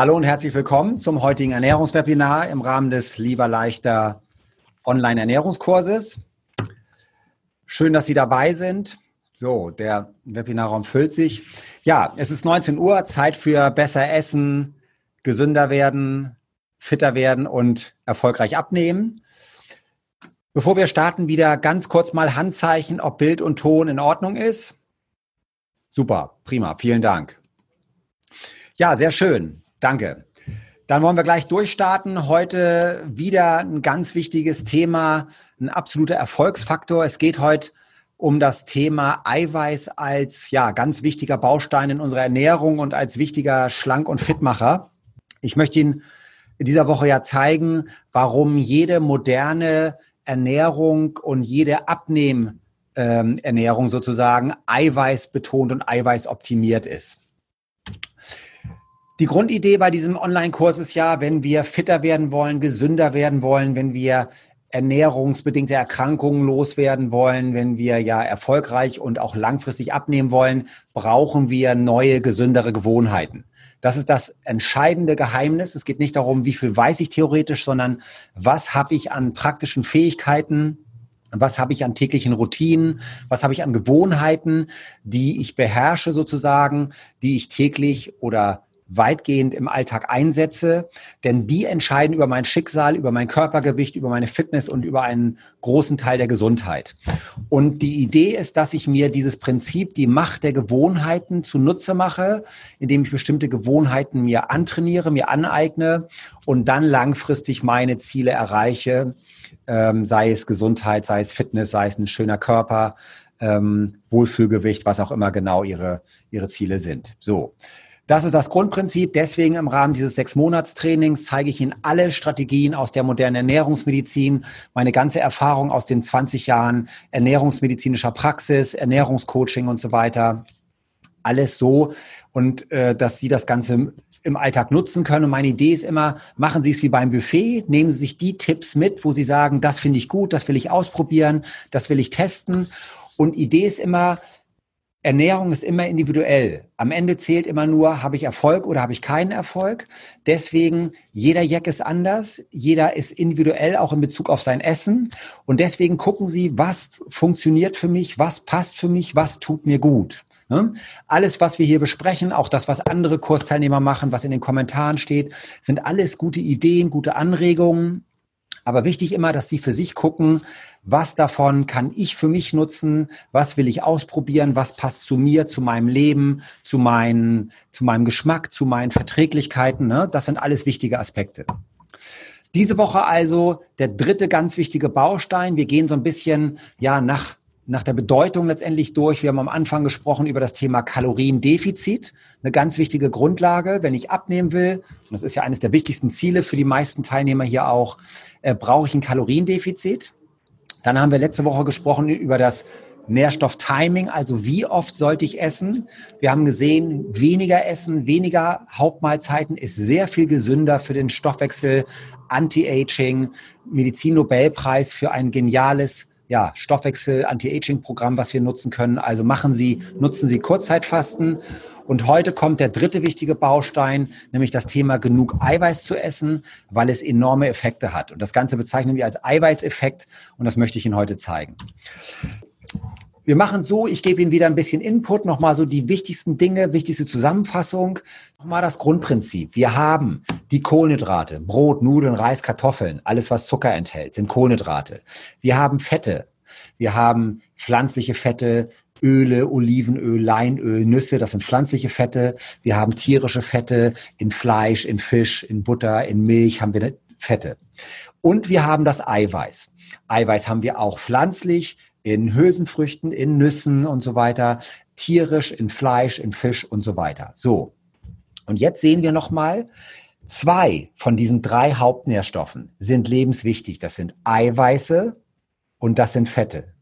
Hallo und herzlich willkommen zum heutigen Ernährungswebinar im Rahmen des Lieber Leichter Online-Ernährungskurses. Schön, dass Sie dabei sind. So, der Webinarraum füllt sich. Ja, es ist 19 Uhr, Zeit für besser essen, gesünder werden, fitter werden und erfolgreich abnehmen. Bevor wir starten, wieder ganz kurz mal Handzeichen, ob Bild und Ton in Ordnung ist. Super, prima, vielen Dank. Ja, sehr schön. Danke. Dann wollen wir gleich durchstarten. Heute wieder ein ganz wichtiges Thema, ein absoluter Erfolgsfaktor. Es geht heute um das Thema Eiweiß als ja ganz wichtiger Baustein in unserer Ernährung und als wichtiger Schlank- und Fitmacher. Ich möchte Ihnen in dieser Woche ja zeigen, warum jede moderne Ernährung und jede Abnehmernährung sozusagen Eiweiß betont und Eiweiß optimiert ist. Die Grundidee bei diesem Online-Kurs ist ja, wenn wir fitter werden wollen, gesünder werden wollen, wenn wir ernährungsbedingte Erkrankungen loswerden wollen, wenn wir ja erfolgreich und auch langfristig abnehmen wollen, brauchen wir neue, gesündere Gewohnheiten. Das ist das entscheidende Geheimnis. Es geht nicht darum, wie viel weiß ich theoretisch, sondern was habe ich an praktischen Fähigkeiten, was habe ich an täglichen Routinen, was habe ich an Gewohnheiten, die ich beherrsche sozusagen, die ich täglich oder weitgehend im Alltag einsetze, denn die entscheiden über mein Schicksal, über mein Körpergewicht, über meine Fitness und über einen großen Teil der Gesundheit. Und die Idee ist, dass ich mir dieses Prinzip, die Macht der Gewohnheiten zunutze mache, indem ich bestimmte Gewohnheiten mir antrainiere, mir aneigne und dann langfristig meine Ziele erreiche, ähm, sei es Gesundheit, sei es Fitness, sei es ein schöner Körper, ähm, Wohlfühlgewicht, was auch immer genau ihre, ihre Ziele sind. So. Das ist das Grundprinzip. Deswegen im Rahmen dieses sechs Monats Trainings zeige ich Ihnen alle Strategien aus der modernen Ernährungsmedizin, meine ganze Erfahrung aus den 20 Jahren ernährungsmedizinischer Praxis, Ernährungscoaching und so weiter. Alles so und äh, dass Sie das Ganze im Alltag nutzen können. Und meine Idee ist immer, machen Sie es wie beim Buffet, nehmen Sie sich die Tipps mit, wo Sie sagen, das finde ich gut, das will ich ausprobieren, das will ich testen. Und Idee ist immer, Ernährung ist immer individuell. Am Ende zählt immer nur, habe ich Erfolg oder habe ich keinen Erfolg. Deswegen, jeder Jack ist anders, jeder ist individuell auch in Bezug auf sein Essen. Und deswegen gucken Sie, was funktioniert für mich, was passt für mich, was tut mir gut. Ne? Alles, was wir hier besprechen, auch das, was andere Kursteilnehmer machen, was in den Kommentaren steht, sind alles gute Ideen, gute Anregungen. Aber wichtig immer, dass Sie für sich gucken, was davon kann ich für mich nutzen, was will ich ausprobieren, was passt zu mir, zu meinem Leben, zu, meinen, zu meinem Geschmack, zu meinen Verträglichkeiten. Ne? Das sind alles wichtige Aspekte. Diese Woche also der dritte ganz wichtige Baustein. Wir gehen so ein bisschen ja nach nach der Bedeutung letztendlich durch. Wir haben am Anfang gesprochen über das Thema Kaloriendefizit, eine ganz wichtige Grundlage, wenn ich abnehmen will. Und das ist ja eines der wichtigsten Ziele für die meisten Teilnehmer hier auch. Äh, brauche ich ein Kaloriendefizit? Dann haben wir letzte Woche gesprochen über das Nährstofftiming, also wie oft sollte ich essen? Wir haben gesehen, weniger Essen, weniger Hauptmahlzeiten ist sehr viel gesünder für den Stoffwechsel, Anti-Aging, Medizin-Nobelpreis für ein geniales ja, Stoffwechsel, Anti-Aging-Programm, was wir nutzen können. Also machen Sie, nutzen Sie Kurzzeitfasten. Und heute kommt der dritte wichtige Baustein, nämlich das Thema genug Eiweiß zu essen, weil es enorme Effekte hat. Und das Ganze bezeichnen wir als Eiweißeffekt und das möchte ich Ihnen heute zeigen. Wir machen so, ich gebe Ihnen wieder ein bisschen Input, nochmal so die wichtigsten Dinge, wichtigste Zusammenfassung. Nochmal das Grundprinzip. Wir haben die Kohlenhydrate, Brot, Nudeln, Reis, Kartoffeln, alles was Zucker enthält, sind Kohlenhydrate. Wir haben Fette. Wir haben pflanzliche Fette, Öle, Olivenöl, Leinöl, Nüsse, das sind pflanzliche Fette. Wir haben tierische Fette in Fleisch, in Fisch, in Butter, in Milch haben wir Fette. Und wir haben das Eiweiß. Eiweiß haben wir auch pflanzlich, in Hülsenfrüchten, in Nüssen und so weiter, tierisch, in Fleisch, in Fisch und so weiter. So. Und jetzt sehen wir nochmal, zwei von diesen drei Hauptnährstoffen sind lebenswichtig. Das sind Eiweiße und das sind Fette.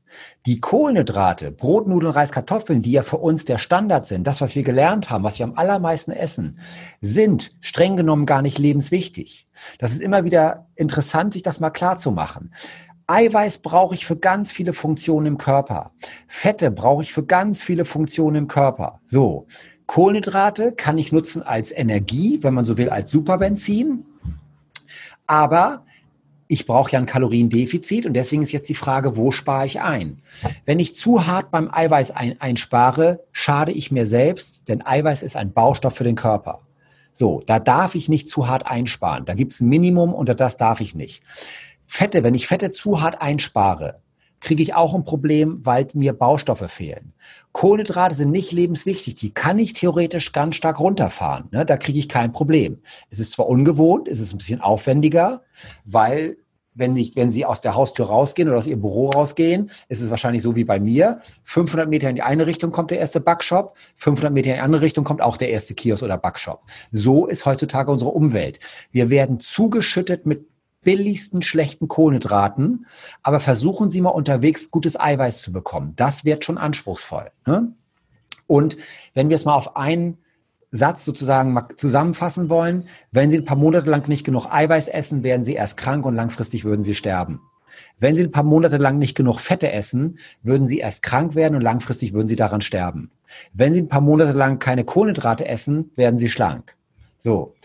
Die Kohlenhydrate, Brot, Nudeln, Reis, Kartoffeln, die ja für uns der Standard sind, das, was wir gelernt haben, was wir am allermeisten essen, sind streng genommen gar nicht lebenswichtig. Das ist immer wieder interessant, sich das mal klar zu machen. Eiweiß brauche ich für ganz viele Funktionen im Körper. Fette brauche ich für ganz viele Funktionen im Körper. So. Kohlenhydrate kann ich nutzen als Energie, wenn man so will, als Superbenzin. Aber ich brauche ja ein Kaloriendefizit und deswegen ist jetzt die Frage, wo spare ich ein? Wenn ich zu hart beim Eiweiß ein, einspare, schade ich mir selbst, denn Eiweiß ist ein Baustoff für den Körper. So, da darf ich nicht zu hart einsparen. Da gibt es ein Minimum, unter das darf ich nicht. Fette, wenn ich Fette zu hart einspare, kriege ich auch ein Problem, weil mir Baustoffe fehlen. Kohlenhydrate sind nicht lebenswichtig. Die kann ich theoretisch ganz stark runterfahren. Ne? Da kriege ich kein Problem. Es ist zwar ungewohnt, es ist ein bisschen aufwendiger, weil wenn, nicht, wenn Sie aus der Haustür rausgehen oder aus Ihrem Büro rausgehen, ist es wahrscheinlich so wie bei mir. 500 Meter in die eine Richtung kommt der erste Backshop, 500 Meter in die andere Richtung kommt auch der erste Kiosk oder Backshop. So ist heutzutage unsere Umwelt. Wir werden zugeschüttet mit billigsten schlechten Kohlenhydraten, aber versuchen Sie mal unterwegs gutes Eiweiß zu bekommen. Das wird schon anspruchsvoll. Ne? Und wenn wir es mal auf einen Satz sozusagen mal zusammenfassen wollen, wenn Sie ein paar Monate lang nicht genug Eiweiß essen, werden Sie erst krank und langfristig würden Sie sterben. Wenn Sie ein paar Monate lang nicht genug Fette essen, würden Sie erst krank werden und langfristig würden Sie daran sterben. Wenn Sie ein paar Monate lang keine Kohlenhydrate essen, werden Sie schlank. So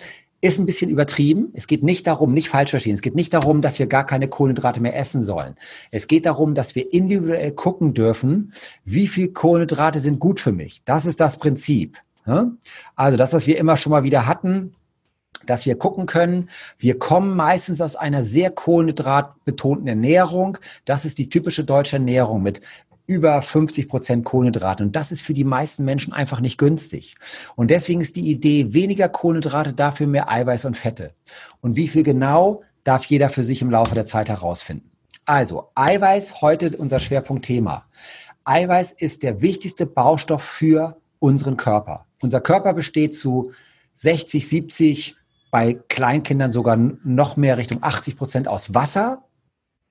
ist ein bisschen übertrieben. Es geht nicht darum, nicht falsch verstehen, es geht nicht darum, dass wir gar keine Kohlenhydrate mehr essen sollen. Es geht darum, dass wir individuell gucken dürfen, wie viel Kohlenhydrate sind gut für mich. Das ist das Prinzip. Also das, was wir immer schon mal wieder hatten, dass wir gucken können, wir kommen meistens aus einer sehr kohlenhydratbetonten Ernährung. Das ist die typische deutsche Ernährung mit über 50 Prozent Kohlenhydrate. Und das ist für die meisten Menschen einfach nicht günstig. Und deswegen ist die Idee weniger Kohlenhydrate, dafür mehr Eiweiß und Fette. Und wie viel genau, darf jeder für sich im Laufe der Zeit herausfinden. Also, Eiweiß, heute unser Schwerpunktthema. Eiweiß ist der wichtigste Baustoff für unseren Körper. Unser Körper besteht zu 60, 70, bei Kleinkindern sogar noch mehr Richtung 80 Prozent aus Wasser.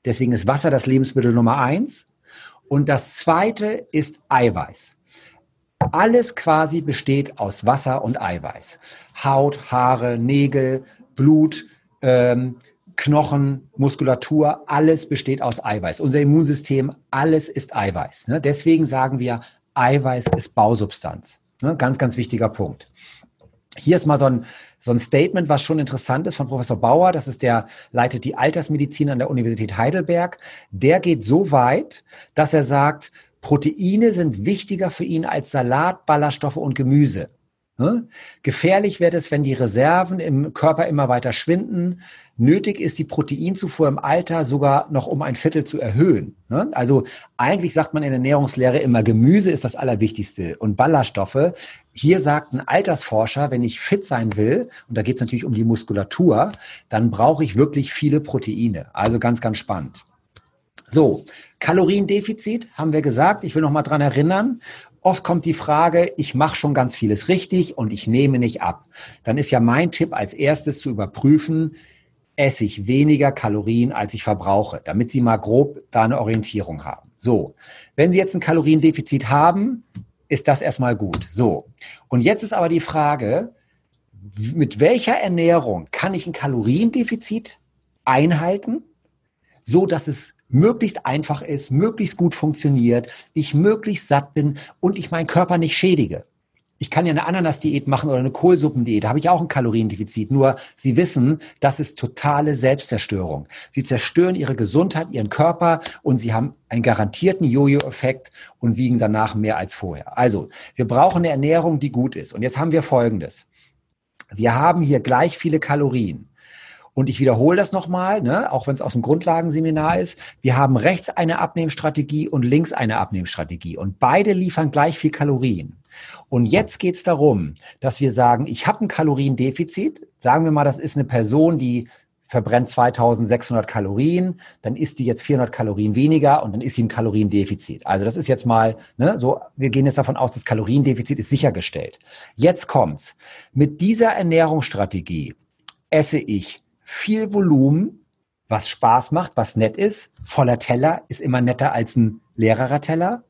Deswegen ist Wasser das Lebensmittel Nummer eins. Und das zweite ist Eiweiß. Alles quasi besteht aus Wasser und Eiweiß. Haut, Haare, Nägel, Blut, ähm, Knochen, Muskulatur, alles besteht aus Eiweiß. Unser Immunsystem, alles ist Eiweiß. Ne? Deswegen sagen wir, Eiweiß ist Bausubstanz. Ne? Ganz, ganz wichtiger Punkt. Hier ist mal so ein, so ein Statement, was schon interessant ist von Professor Bauer. Das ist der, leitet die Altersmedizin an der Universität Heidelberg. Der geht so weit, dass er sagt, Proteine sind wichtiger für ihn als Salat, Ballaststoffe und Gemüse. Ne? Gefährlich wird es, wenn die Reserven im Körper immer weiter schwinden. Nötig ist die Proteinzufuhr im Alter sogar noch um ein Viertel zu erhöhen. Ne? Also eigentlich sagt man in der Ernährungslehre immer, Gemüse ist das Allerwichtigste und Ballaststoffe. Hier sagt ein Altersforscher, wenn ich fit sein will, und da geht es natürlich um die Muskulatur, dann brauche ich wirklich viele Proteine. Also ganz, ganz spannend. So, Kaloriendefizit haben wir gesagt. Ich will noch mal dran erinnern. Oft kommt die Frage, ich mache schon ganz vieles richtig und ich nehme nicht ab. Dann ist ja mein Tipp als erstes zu überprüfen, esse ich weniger Kalorien, als ich verbrauche, damit Sie mal grob da eine Orientierung haben. So, wenn Sie jetzt ein Kaloriendefizit haben, ist das erstmal gut. So, und jetzt ist aber die Frage, mit welcher Ernährung kann ich ein Kaloriendefizit einhalten, so dass es möglichst einfach ist, möglichst gut funktioniert, ich möglichst satt bin und ich meinen Körper nicht schädige. Ich kann ja eine Ananas-Diät machen oder eine Kohlsuppendiät. Da habe ich auch ein Kaloriendefizit. Nur Sie wissen, das ist totale Selbstzerstörung. Sie zerstören Ihre Gesundheit, Ihren Körper und Sie haben einen garantierten Jojo-Effekt und wiegen danach mehr als vorher. Also, wir brauchen eine Ernährung, die gut ist. Und jetzt haben wir Folgendes. Wir haben hier gleich viele Kalorien. Und ich wiederhole das nochmal, ne, auch wenn es aus dem Grundlagenseminar ist. Wir haben rechts eine Abnehmstrategie und links eine Abnehmstrategie. Und beide liefern gleich viel Kalorien. Und jetzt geht es darum, dass wir sagen, ich habe ein Kaloriendefizit. Sagen wir mal, das ist eine Person, die verbrennt 2600 Kalorien, dann isst die jetzt 400 Kalorien weniger und dann ist sie im Kaloriendefizit. Also das ist jetzt mal, ne, so, wir gehen jetzt davon aus, das Kaloriendefizit ist sichergestellt. Jetzt kommt's. Mit dieser Ernährungsstrategie esse ich viel Volumen, was Spaß macht, was nett ist. Voller Teller ist immer netter als ein leererer Teller.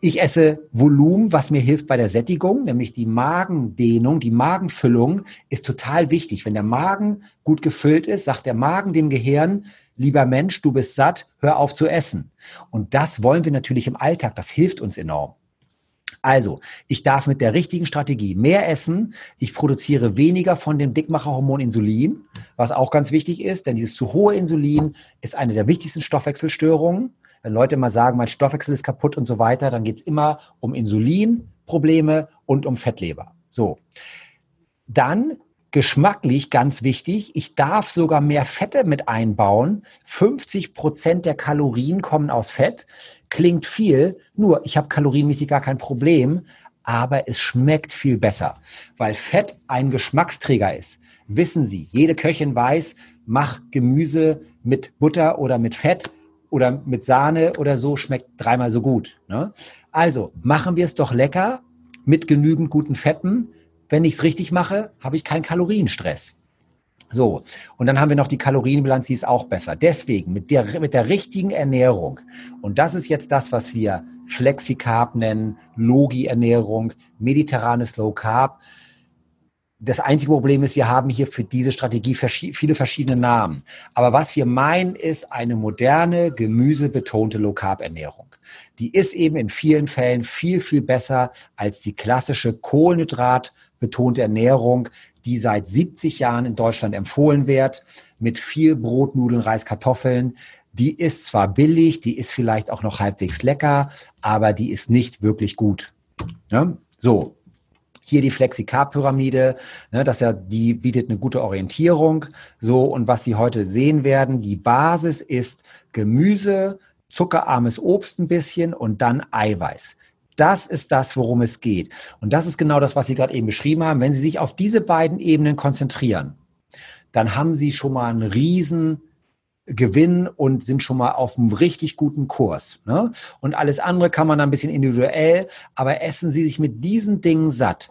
Ich esse Volumen, was mir hilft bei der Sättigung, nämlich die Magendehnung, die Magenfüllung ist total wichtig. Wenn der Magen gut gefüllt ist, sagt der Magen dem Gehirn, lieber Mensch, du bist satt, hör auf zu essen. Und das wollen wir natürlich im Alltag, das hilft uns enorm. Also, ich darf mit der richtigen Strategie mehr essen. Ich produziere weniger von dem Dickmacherhormon Insulin, was auch ganz wichtig ist, denn dieses zu hohe Insulin ist eine der wichtigsten Stoffwechselstörungen. Wenn Leute mal sagen, mein Stoffwechsel ist kaputt und so weiter, dann geht es immer um Insulinprobleme und um Fettleber. So. Dann geschmacklich ganz wichtig. Ich darf sogar mehr Fette mit einbauen. 50 Prozent der Kalorien kommen aus Fett. Klingt viel, nur ich habe kalorienmäßig gar kein Problem, aber es schmeckt viel besser, weil Fett ein Geschmacksträger ist. Wissen Sie, jede Köchin weiß, mach Gemüse mit Butter oder mit Fett oder mit Sahne oder so, schmeckt dreimal so gut. Ne? Also machen wir es doch lecker mit genügend guten Fetten wenn ich es richtig mache, habe ich keinen Kalorienstress. So, und dann haben wir noch die Kalorienbilanz, die ist auch besser. Deswegen mit der, mit der richtigen Ernährung, und das ist jetzt das, was wir Flexicarb nennen, Logi-Ernährung, mediterranes Low Carb. Das einzige Problem ist, wir haben hier für diese Strategie viele verschiedene Namen. Aber was wir meinen, ist eine moderne, gemüsebetonte Low Carb Ernährung. Die ist eben in vielen Fällen viel, viel besser als die klassische Kohlenhydrat- betonte Ernährung, die seit 70 Jahren in Deutschland empfohlen wird, mit viel Brot, Nudeln, Reis, Kartoffeln. Die ist zwar billig, die ist vielleicht auch noch halbwegs lecker, aber die ist nicht wirklich gut. Ja? So, hier die Flexi-Carb-Pyramide, ne, das ja, die bietet eine gute Orientierung. So, und was Sie heute sehen werden, die Basis ist Gemüse, zuckerarmes Obst ein bisschen und dann Eiweiß. Das ist das, worum es geht. Und das ist genau das, was Sie gerade eben beschrieben haben. Wenn Sie sich auf diese beiden Ebenen konzentrieren, dann haben Sie schon mal einen riesen Gewinn und sind schon mal auf einem richtig guten Kurs. Ne? Und alles andere kann man dann ein bisschen individuell, aber essen Sie sich mit diesen Dingen satt.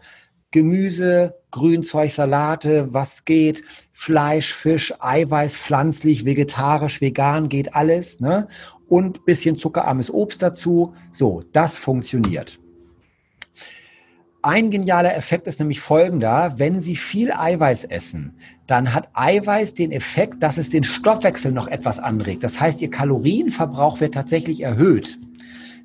Gemüse, Grünzeug, Salate, was geht, Fleisch, Fisch, Eiweiß, pflanzlich, vegetarisch, vegan, geht alles. Ne? Und bisschen zuckerarmes Obst dazu. So, das funktioniert. Ein genialer Effekt ist nämlich folgender. Wenn Sie viel Eiweiß essen, dann hat Eiweiß den Effekt, dass es den Stoffwechsel noch etwas anregt. Das heißt, Ihr Kalorienverbrauch wird tatsächlich erhöht.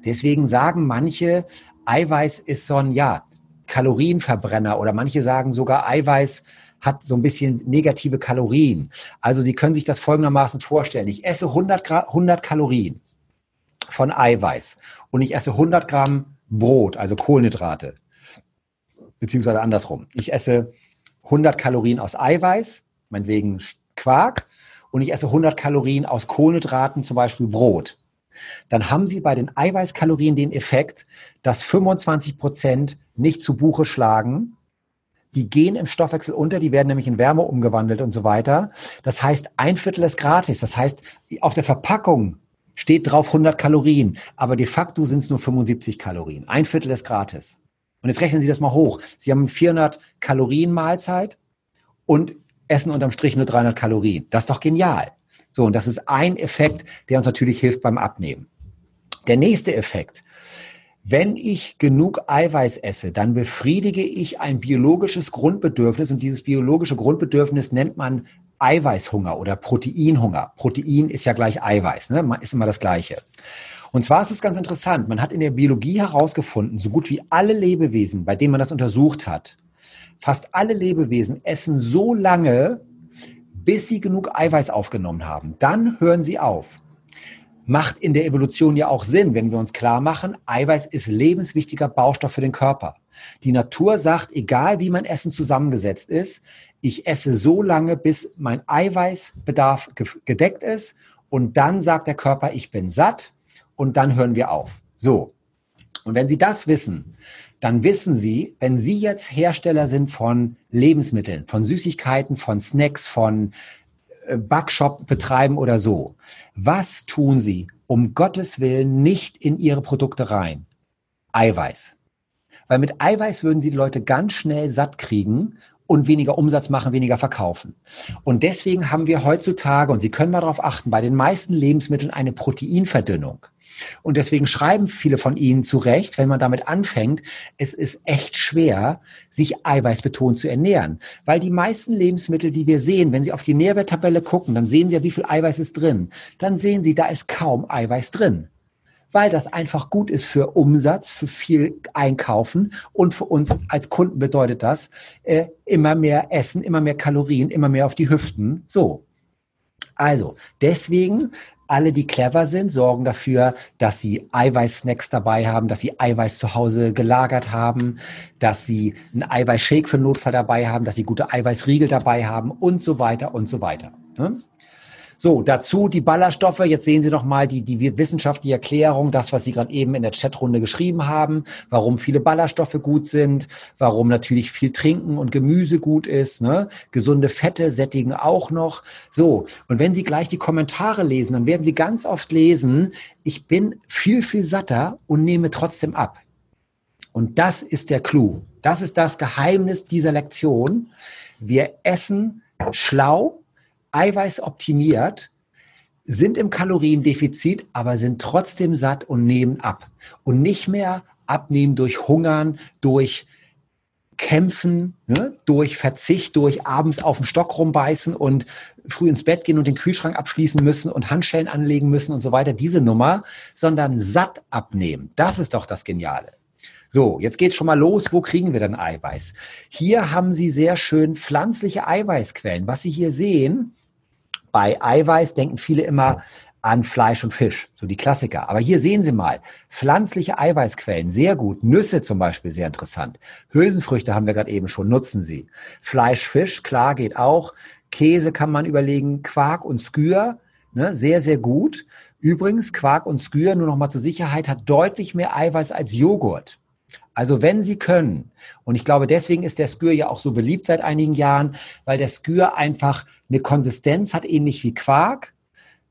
Deswegen sagen manche, Eiweiß ist so ein, ja, Kalorienverbrenner oder manche sagen sogar, Eiweiß hat so ein bisschen negative Kalorien. Also Sie können sich das folgendermaßen vorstellen. Ich esse 100, 100 Kalorien von Eiweiß und ich esse 100 Gramm Brot, also Kohlenhydrate, beziehungsweise andersrum. Ich esse 100 Kalorien aus Eiweiß, meinetwegen Quark, und ich esse 100 Kalorien aus Kohlenhydraten, zum Beispiel Brot. Dann haben Sie bei den Eiweißkalorien den Effekt, dass 25 Prozent nicht zu Buche schlagen die gehen im Stoffwechsel unter, die werden nämlich in Wärme umgewandelt und so weiter. Das heißt, ein Viertel ist gratis. Das heißt, auf der Verpackung steht drauf 100 Kalorien, aber de facto sind es nur 75 Kalorien. Ein Viertel ist gratis. Und jetzt rechnen Sie das mal hoch. Sie haben 400 Kalorien Mahlzeit und essen unterm Strich nur 300 Kalorien. Das ist doch genial. So, und das ist ein Effekt, der uns natürlich hilft beim Abnehmen. Der nächste Effekt wenn ich genug Eiweiß esse, dann befriedige ich ein biologisches Grundbedürfnis und dieses biologische Grundbedürfnis nennt man Eiweißhunger oder Proteinhunger. Protein ist ja gleich Eiweiß, ne? ist immer das Gleiche. Und zwar ist es ganz interessant. Man hat in der Biologie herausgefunden, so gut wie alle Lebewesen, bei denen man das untersucht hat, fast alle Lebewesen essen so lange, bis sie genug Eiweiß aufgenommen haben. Dann hören sie auf macht in der Evolution ja auch Sinn, wenn wir uns klar machen, Eiweiß ist lebenswichtiger Baustoff für den Körper. Die Natur sagt, egal wie mein Essen zusammengesetzt ist, ich esse so lange, bis mein Eiweißbedarf gedeckt ist und dann sagt der Körper, ich bin satt und dann hören wir auf. So. Und wenn Sie das wissen, dann wissen Sie, wenn Sie jetzt Hersteller sind von Lebensmitteln, von Süßigkeiten, von Snacks, von Backshop betreiben oder so. Was tun Sie um Gottes Willen nicht in Ihre Produkte rein? Eiweiß. Weil mit Eiweiß würden Sie die Leute ganz schnell satt kriegen und weniger Umsatz machen, weniger verkaufen. Und deswegen haben wir heutzutage, und Sie können mal darauf achten, bei den meisten Lebensmitteln eine Proteinverdünnung. Und deswegen schreiben viele von Ihnen zu Recht, wenn man damit anfängt, es ist echt schwer, sich eiweißbetont zu ernähren. Weil die meisten Lebensmittel, die wir sehen, wenn Sie auf die Nährwerttabelle gucken, dann sehen Sie ja, wie viel Eiweiß ist drin. Dann sehen Sie, da ist kaum Eiweiß drin. Weil das einfach gut ist für Umsatz, für viel Einkaufen und für uns als Kunden bedeutet das äh, immer mehr Essen, immer mehr Kalorien, immer mehr auf die Hüften. So. Also, deswegen alle, die clever sind, sorgen dafür, dass sie Eiweißsnacks dabei haben, dass sie Eiweiß zu Hause gelagert haben, dass sie einen Eiweißshake für Notfall dabei haben, dass sie gute Eiweißriegel dabei haben und so weiter und so weiter. Ne? So, dazu die Ballaststoffe. Jetzt sehen Sie noch mal die, die wissenschaftliche Erklärung, das, was Sie gerade eben in der Chatrunde geschrieben haben, warum viele Ballaststoffe gut sind, warum natürlich viel Trinken und Gemüse gut ist. Ne? Gesunde Fette sättigen auch noch. So, und wenn Sie gleich die Kommentare lesen, dann werden Sie ganz oft lesen, ich bin viel, viel satter und nehme trotzdem ab. Und das ist der Clou. Das ist das Geheimnis dieser Lektion. Wir essen schlau, Eiweiß optimiert, sind im Kaloriendefizit, aber sind trotzdem satt und nehmen ab. Und nicht mehr abnehmen durch Hungern, durch Kämpfen, ne, durch Verzicht, durch abends auf den Stock rumbeißen und früh ins Bett gehen und den Kühlschrank abschließen müssen und Handschellen anlegen müssen und so weiter, diese Nummer, sondern satt abnehmen. Das ist doch das Geniale. So, jetzt geht's schon mal los. Wo kriegen wir denn Eiweiß? Hier haben Sie sehr schön pflanzliche Eiweißquellen. Was Sie hier sehen, bei Eiweiß denken viele immer an Fleisch und Fisch, so die Klassiker. Aber hier sehen Sie mal, pflanzliche Eiweißquellen, sehr gut. Nüsse zum Beispiel, sehr interessant. Hülsenfrüchte haben wir gerade eben schon, nutzen Sie. Fleisch, Fisch, klar, geht auch. Käse kann man überlegen, Quark und Skür, ne, sehr, sehr gut. Übrigens, Quark und Skür, nur noch mal zur Sicherheit, hat deutlich mehr Eiweiß als Joghurt. Also wenn Sie können, und ich glaube, deswegen ist der Skür ja auch so beliebt seit einigen Jahren, weil der Skür einfach eine Konsistenz hat, ähnlich wie Quark,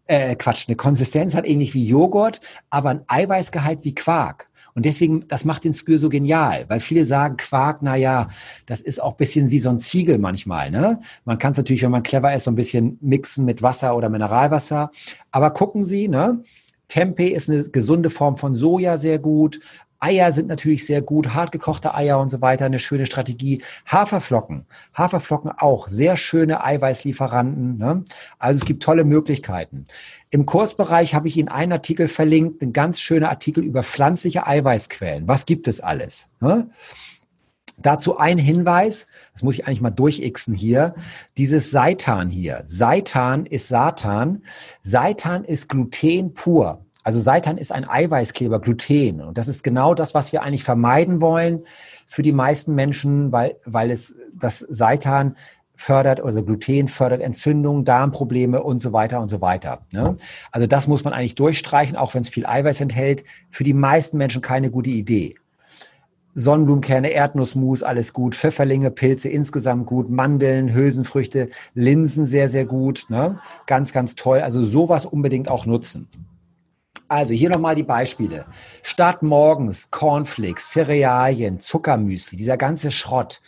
äh, Quatsch, eine Konsistenz hat ähnlich wie Joghurt, aber ein Eiweißgehalt wie Quark. Und deswegen, das macht den Skür so genial, weil viele sagen, Quark, na ja, das ist auch bisschen wie so ein Ziegel manchmal. Ne? Man kann es natürlich, wenn man clever ist, so ein bisschen mixen mit Wasser oder Mineralwasser. Aber gucken Sie, ne? Tempeh ist eine gesunde Form von Soja sehr gut. Eier sind natürlich sehr gut, hartgekochte Eier und so weiter, eine schöne Strategie. Haferflocken, Haferflocken auch, sehr schöne Eiweißlieferanten. Ne? Also es gibt tolle Möglichkeiten. Im Kursbereich habe ich Ihnen einen Artikel verlinkt, ein ganz schöner Artikel über pflanzliche Eiweißquellen. Was gibt es alles? Ne? Dazu ein Hinweis, das muss ich eigentlich mal durchixen hier, dieses Seitan hier. Seitan ist Satan. Seitan ist Gluten pur. Also Seitan ist ein Eiweißkleber, Gluten. Und das ist genau das, was wir eigentlich vermeiden wollen für die meisten Menschen, weil, weil es das Seitan fördert, also Gluten fördert Entzündungen, Darmprobleme und so weiter und so weiter. Ne? Also das muss man eigentlich durchstreichen, auch wenn es viel Eiweiß enthält. Für die meisten Menschen keine gute Idee. Sonnenblumenkerne, Erdnussmus, alles gut. Pfefferlinge, Pilze insgesamt gut. Mandeln, Hülsenfrüchte, Linsen sehr, sehr gut. Ne? Ganz, ganz toll. Also sowas unbedingt auch nutzen. Also hier nochmal die Beispiele. Statt morgens Cornflakes, Cerealien, Zuckermüsli, dieser ganze Schrott,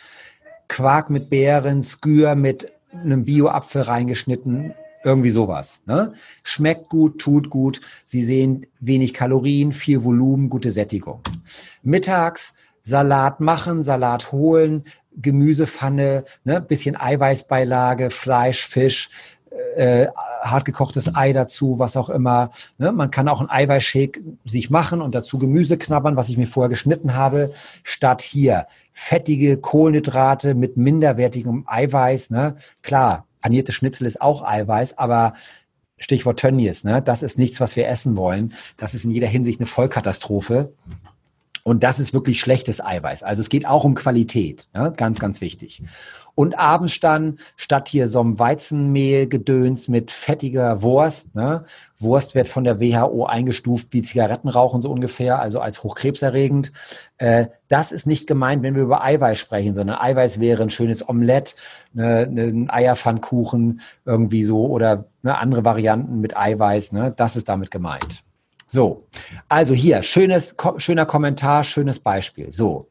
Quark mit Beeren, Skür mit einem Bio-Apfel reingeschnitten, irgendwie sowas. Ne? Schmeckt gut, tut gut. Sie sehen wenig Kalorien, viel Volumen, gute Sättigung. Mittags Salat machen, Salat holen, Gemüsepfanne, ne, bisschen Eiweißbeilage, Fleisch, Fisch, äh, hartgekochtes Ei dazu, was auch immer. Ne? Man kann auch einen Eiweißshake sich machen und dazu Gemüse knabbern, was ich mir vorher geschnitten habe, statt hier fettige Kohlenhydrate mit minderwertigem Eiweiß. Ne? Klar, paniertes Schnitzel ist auch Eiweiß, aber Stichwort Tönnies, ne? das ist nichts, was wir essen wollen. Das ist in jeder Hinsicht eine Vollkatastrophe. Und das ist wirklich schlechtes Eiweiß. Also es geht auch um Qualität. Ja? Ganz, ganz wichtig. Und abends dann statt hier so einem Weizenmehlgedöns mit fettiger Wurst, ne? Wurst wird von der WHO eingestuft wie Zigarettenrauchen so ungefähr, also als hochkrebserregend. Äh, das ist nicht gemeint, wenn wir über Eiweiß sprechen, sondern Eiweiß wäre ein schönes Omelett, ne, ne, ein Eierpfannkuchen irgendwie so oder ne, andere Varianten mit Eiweiß. Ne? Das ist damit gemeint. So, also hier, schönes, schöner Kommentar, schönes Beispiel. So,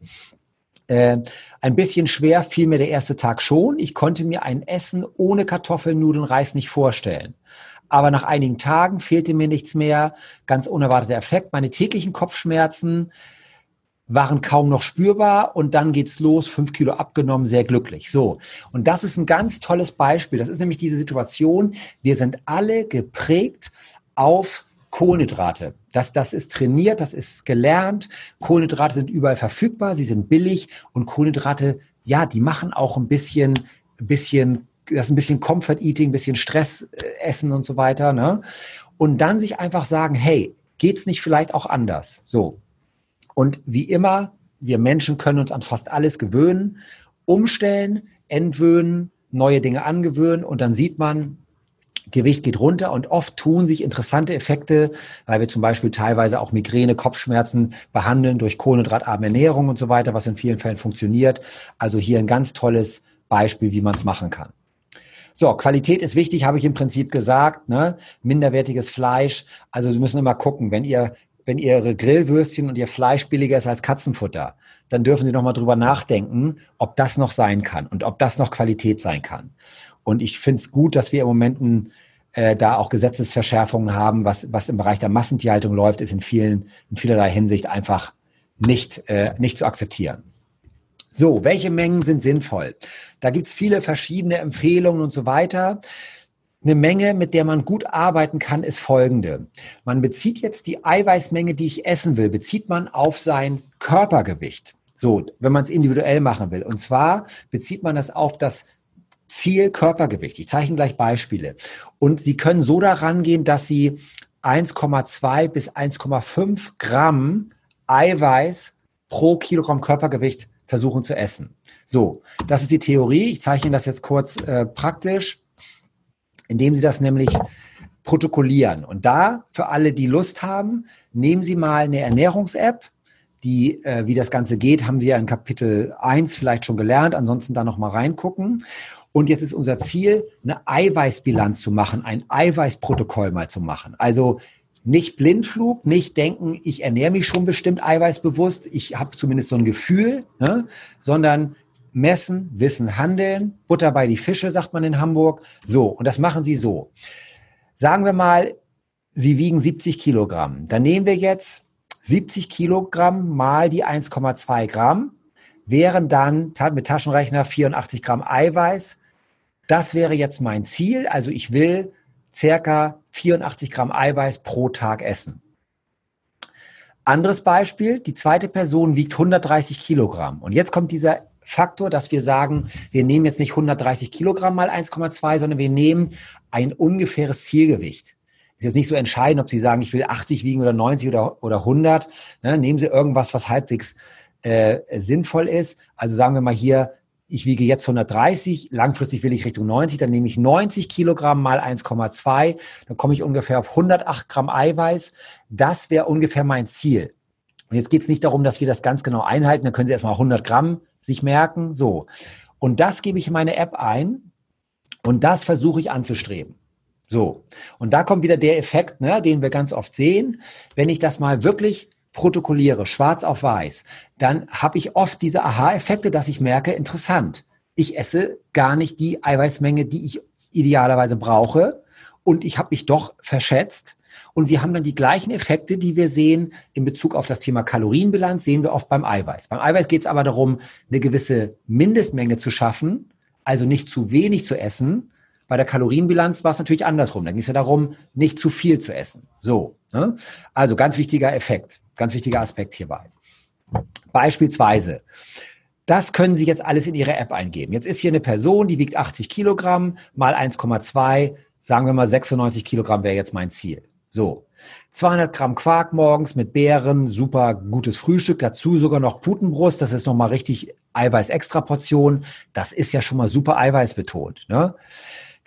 äh, ein bisschen schwer fiel mir der erste Tag schon. Ich konnte mir ein Essen ohne Kartoffeln, Nudeln, Reis nicht vorstellen. Aber nach einigen Tagen fehlte mir nichts mehr. Ganz unerwarteter Effekt. Meine täglichen Kopfschmerzen waren kaum noch spürbar und dann geht's los, fünf Kilo abgenommen, sehr glücklich. So. Und das ist ein ganz tolles Beispiel. Das ist nämlich diese Situation. Wir sind alle geprägt auf Kohlenhydrate. Das, das ist trainiert, das ist gelernt. Kohlenhydrate sind überall verfügbar, sie sind billig und Kohlenhydrate, ja, die machen auch ein bisschen, ein bisschen, das ist ein bisschen Comfort Eating, ein bisschen Stress äh, essen und so weiter. Ne? Und dann sich einfach sagen, hey, geht's nicht vielleicht auch anders? So. Und wie immer, wir Menschen können uns an fast alles gewöhnen, umstellen, entwöhnen, neue Dinge angewöhnen und dann sieht man, Gewicht geht runter und oft tun sich interessante Effekte, weil wir zum Beispiel teilweise auch Migräne, Kopfschmerzen behandeln durch kohlenhydratarme Ernährung und so weiter, was in vielen Fällen funktioniert. Also hier ein ganz tolles Beispiel, wie man es machen kann. So, Qualität ist wichtig, habe ich im Prinzip gesagt. Ne? Minderwertiges Fleisch. Also Sie müssen immer gucken, wenn ihr wenn Ihre Grillwürstchen und Ihr Fleisch billiger ist als Katzenfutter, dann dürfen Sie noch mal drüber nachdenken, ob das noch sein kann und ob das noch Qualität sein kann. Und ich finde es gut, dass wir im Moment äh, da auch Gesetzesverschärfungen haben, was, was im Bereich der Massentierhaltung läuft, ist in vielen, in vielerlei Hinsicht einfach nicht, äh, nicht zu akzeptieren. So, welche Mengen sind sinnvoll? Da gibt's viele verschiedene Empfehlungen und so weiter. Eine Menge, mit der man gut arbeiten kann, ist folgende. Man bezieht jetzt die Eiweißmenge, die ich essen will, bezieht man auf sein Körpergewicht. So, wenn man es individuell machen will. Und zwar bezieht man das auf das Ziel Körpergewicht. Ich zeichne gleich Beispiele. Und Sie können so daran gehen, dass Sie 1,2 bis 1,5 Gramm Eiweiß pro Kilogramm Körpergewicht versuchen zu essen. So, das ist die Theorie. Ich zeichne das jetzt kurz äh, praktisch, indem Sie das nämlich protokollieren. Und da, für alle, die Lust haben, nehmen Sie mal eine Ernährungs-App. Die, äh, wie das Ganze geht, haben Sie ja in Kapitel 1 vielleicht schon gelernt. Ansonsten da noch mal reingucken. Und jetzt ist unser Ziel, eine Eiweißbilanz zu machen, ein Eiweißprotokoll mal zu machen. Also nicht Blindflug, nicht denken, ich ernähre mich schon bestimmt eiweißbewusst, ich habe zumindest so ein Gefühl, ne? sondern messen, wissen, handeln, Butter bei die Fische, sagt man in Hamburg. So, und das machen Sie so. Sagen wir mal, Sie wiegen 70 Kilogramm. Dann nehmen wir jetzt 70 Kilogramm mal die 1,2 Gramm, wären dann mit Taschenrechner 84 Gramm Eiweiß das wäre jetzt mein Ziel. Also ich will circa 84 Gramm Eiweiß pro Tag essen. Anderes Beispiel, die zweite Person wiegt 130 Kilogramm. Und jetzt kommt dieser Faktor, dass wir sagen, wir nehmen jetzt nicht 130 Kilogramm mal 1,2, sondern wir nehmen ein ungefähres Zielgewicht. Ist jetzt nicht so entscheidend, ob Sie sagen, ich will 80 wiegen oder 90 oder, oder 100. Ne? Nehmen Sie irgendwas, was halbwegs äh, sinnvoll ist. Also sagen wir mal hier ich wiege jetzt 130, langfristig will ich Richtung 90, dann nehme ich 90 Kilogramm mal 1,2, dann komme ich ungefähr auf 108 Gramm Eiweiß. Das wäre ungefähr mein Ziel. Und jetzt geht es nicht darum, dass wir das ganz genau einhalten, dann können Sie erstmal 100 Gramm sich merken, so. Und das gebe ich in meine App ein und das versuche ich anzustreben. So. Und da kommt wieder der Effekt, ne, den wir ganz oft sehen. Wenn ich das mal wirklich protokolliere, schwarz auf weiß, dann habe ich oft diese Aha-Effekte, dass ich merke, interessant, ich esse gar nicht die Eiweißmenge, die ich idealerweise brauche und ich habe mich doch verschätzt. Und wir haben dann die gleichen Effekte, die wir sehen in Bezug auf das Thema Kalorienbilanz, sehen wir oft beim Eiweiß. Beim Eiweiß geht es aber darum, eine gewisse Mindestmenge zu schaffen, also nicht zu wenig zu essen. Bei der Kalorienbilanz war es natürlich andersrum. Da ging es ja darum, nicht zu viel zu essen. So. Ne? Also ganz wichtiger Effekt. Ganz wichtiger Aspekt hierbei. Beispielsweise, das können Sie jetzt alles in Ihre App eingeben. Jetzt ist hier eine Person, die wiegt 80 Kilogramm mal 1,2, sagen wir mal 96 Kilogramm wäre jetzt mein Ziel. So, 200 Gramm Quark morgens mit Beeren, super gutes Frühstück, dazu sogar noch Putenbrust, das ist nochmal richtig Eiweiß-Extra-Portion. Das ist ja schon mal super eiweißbetont. Ne?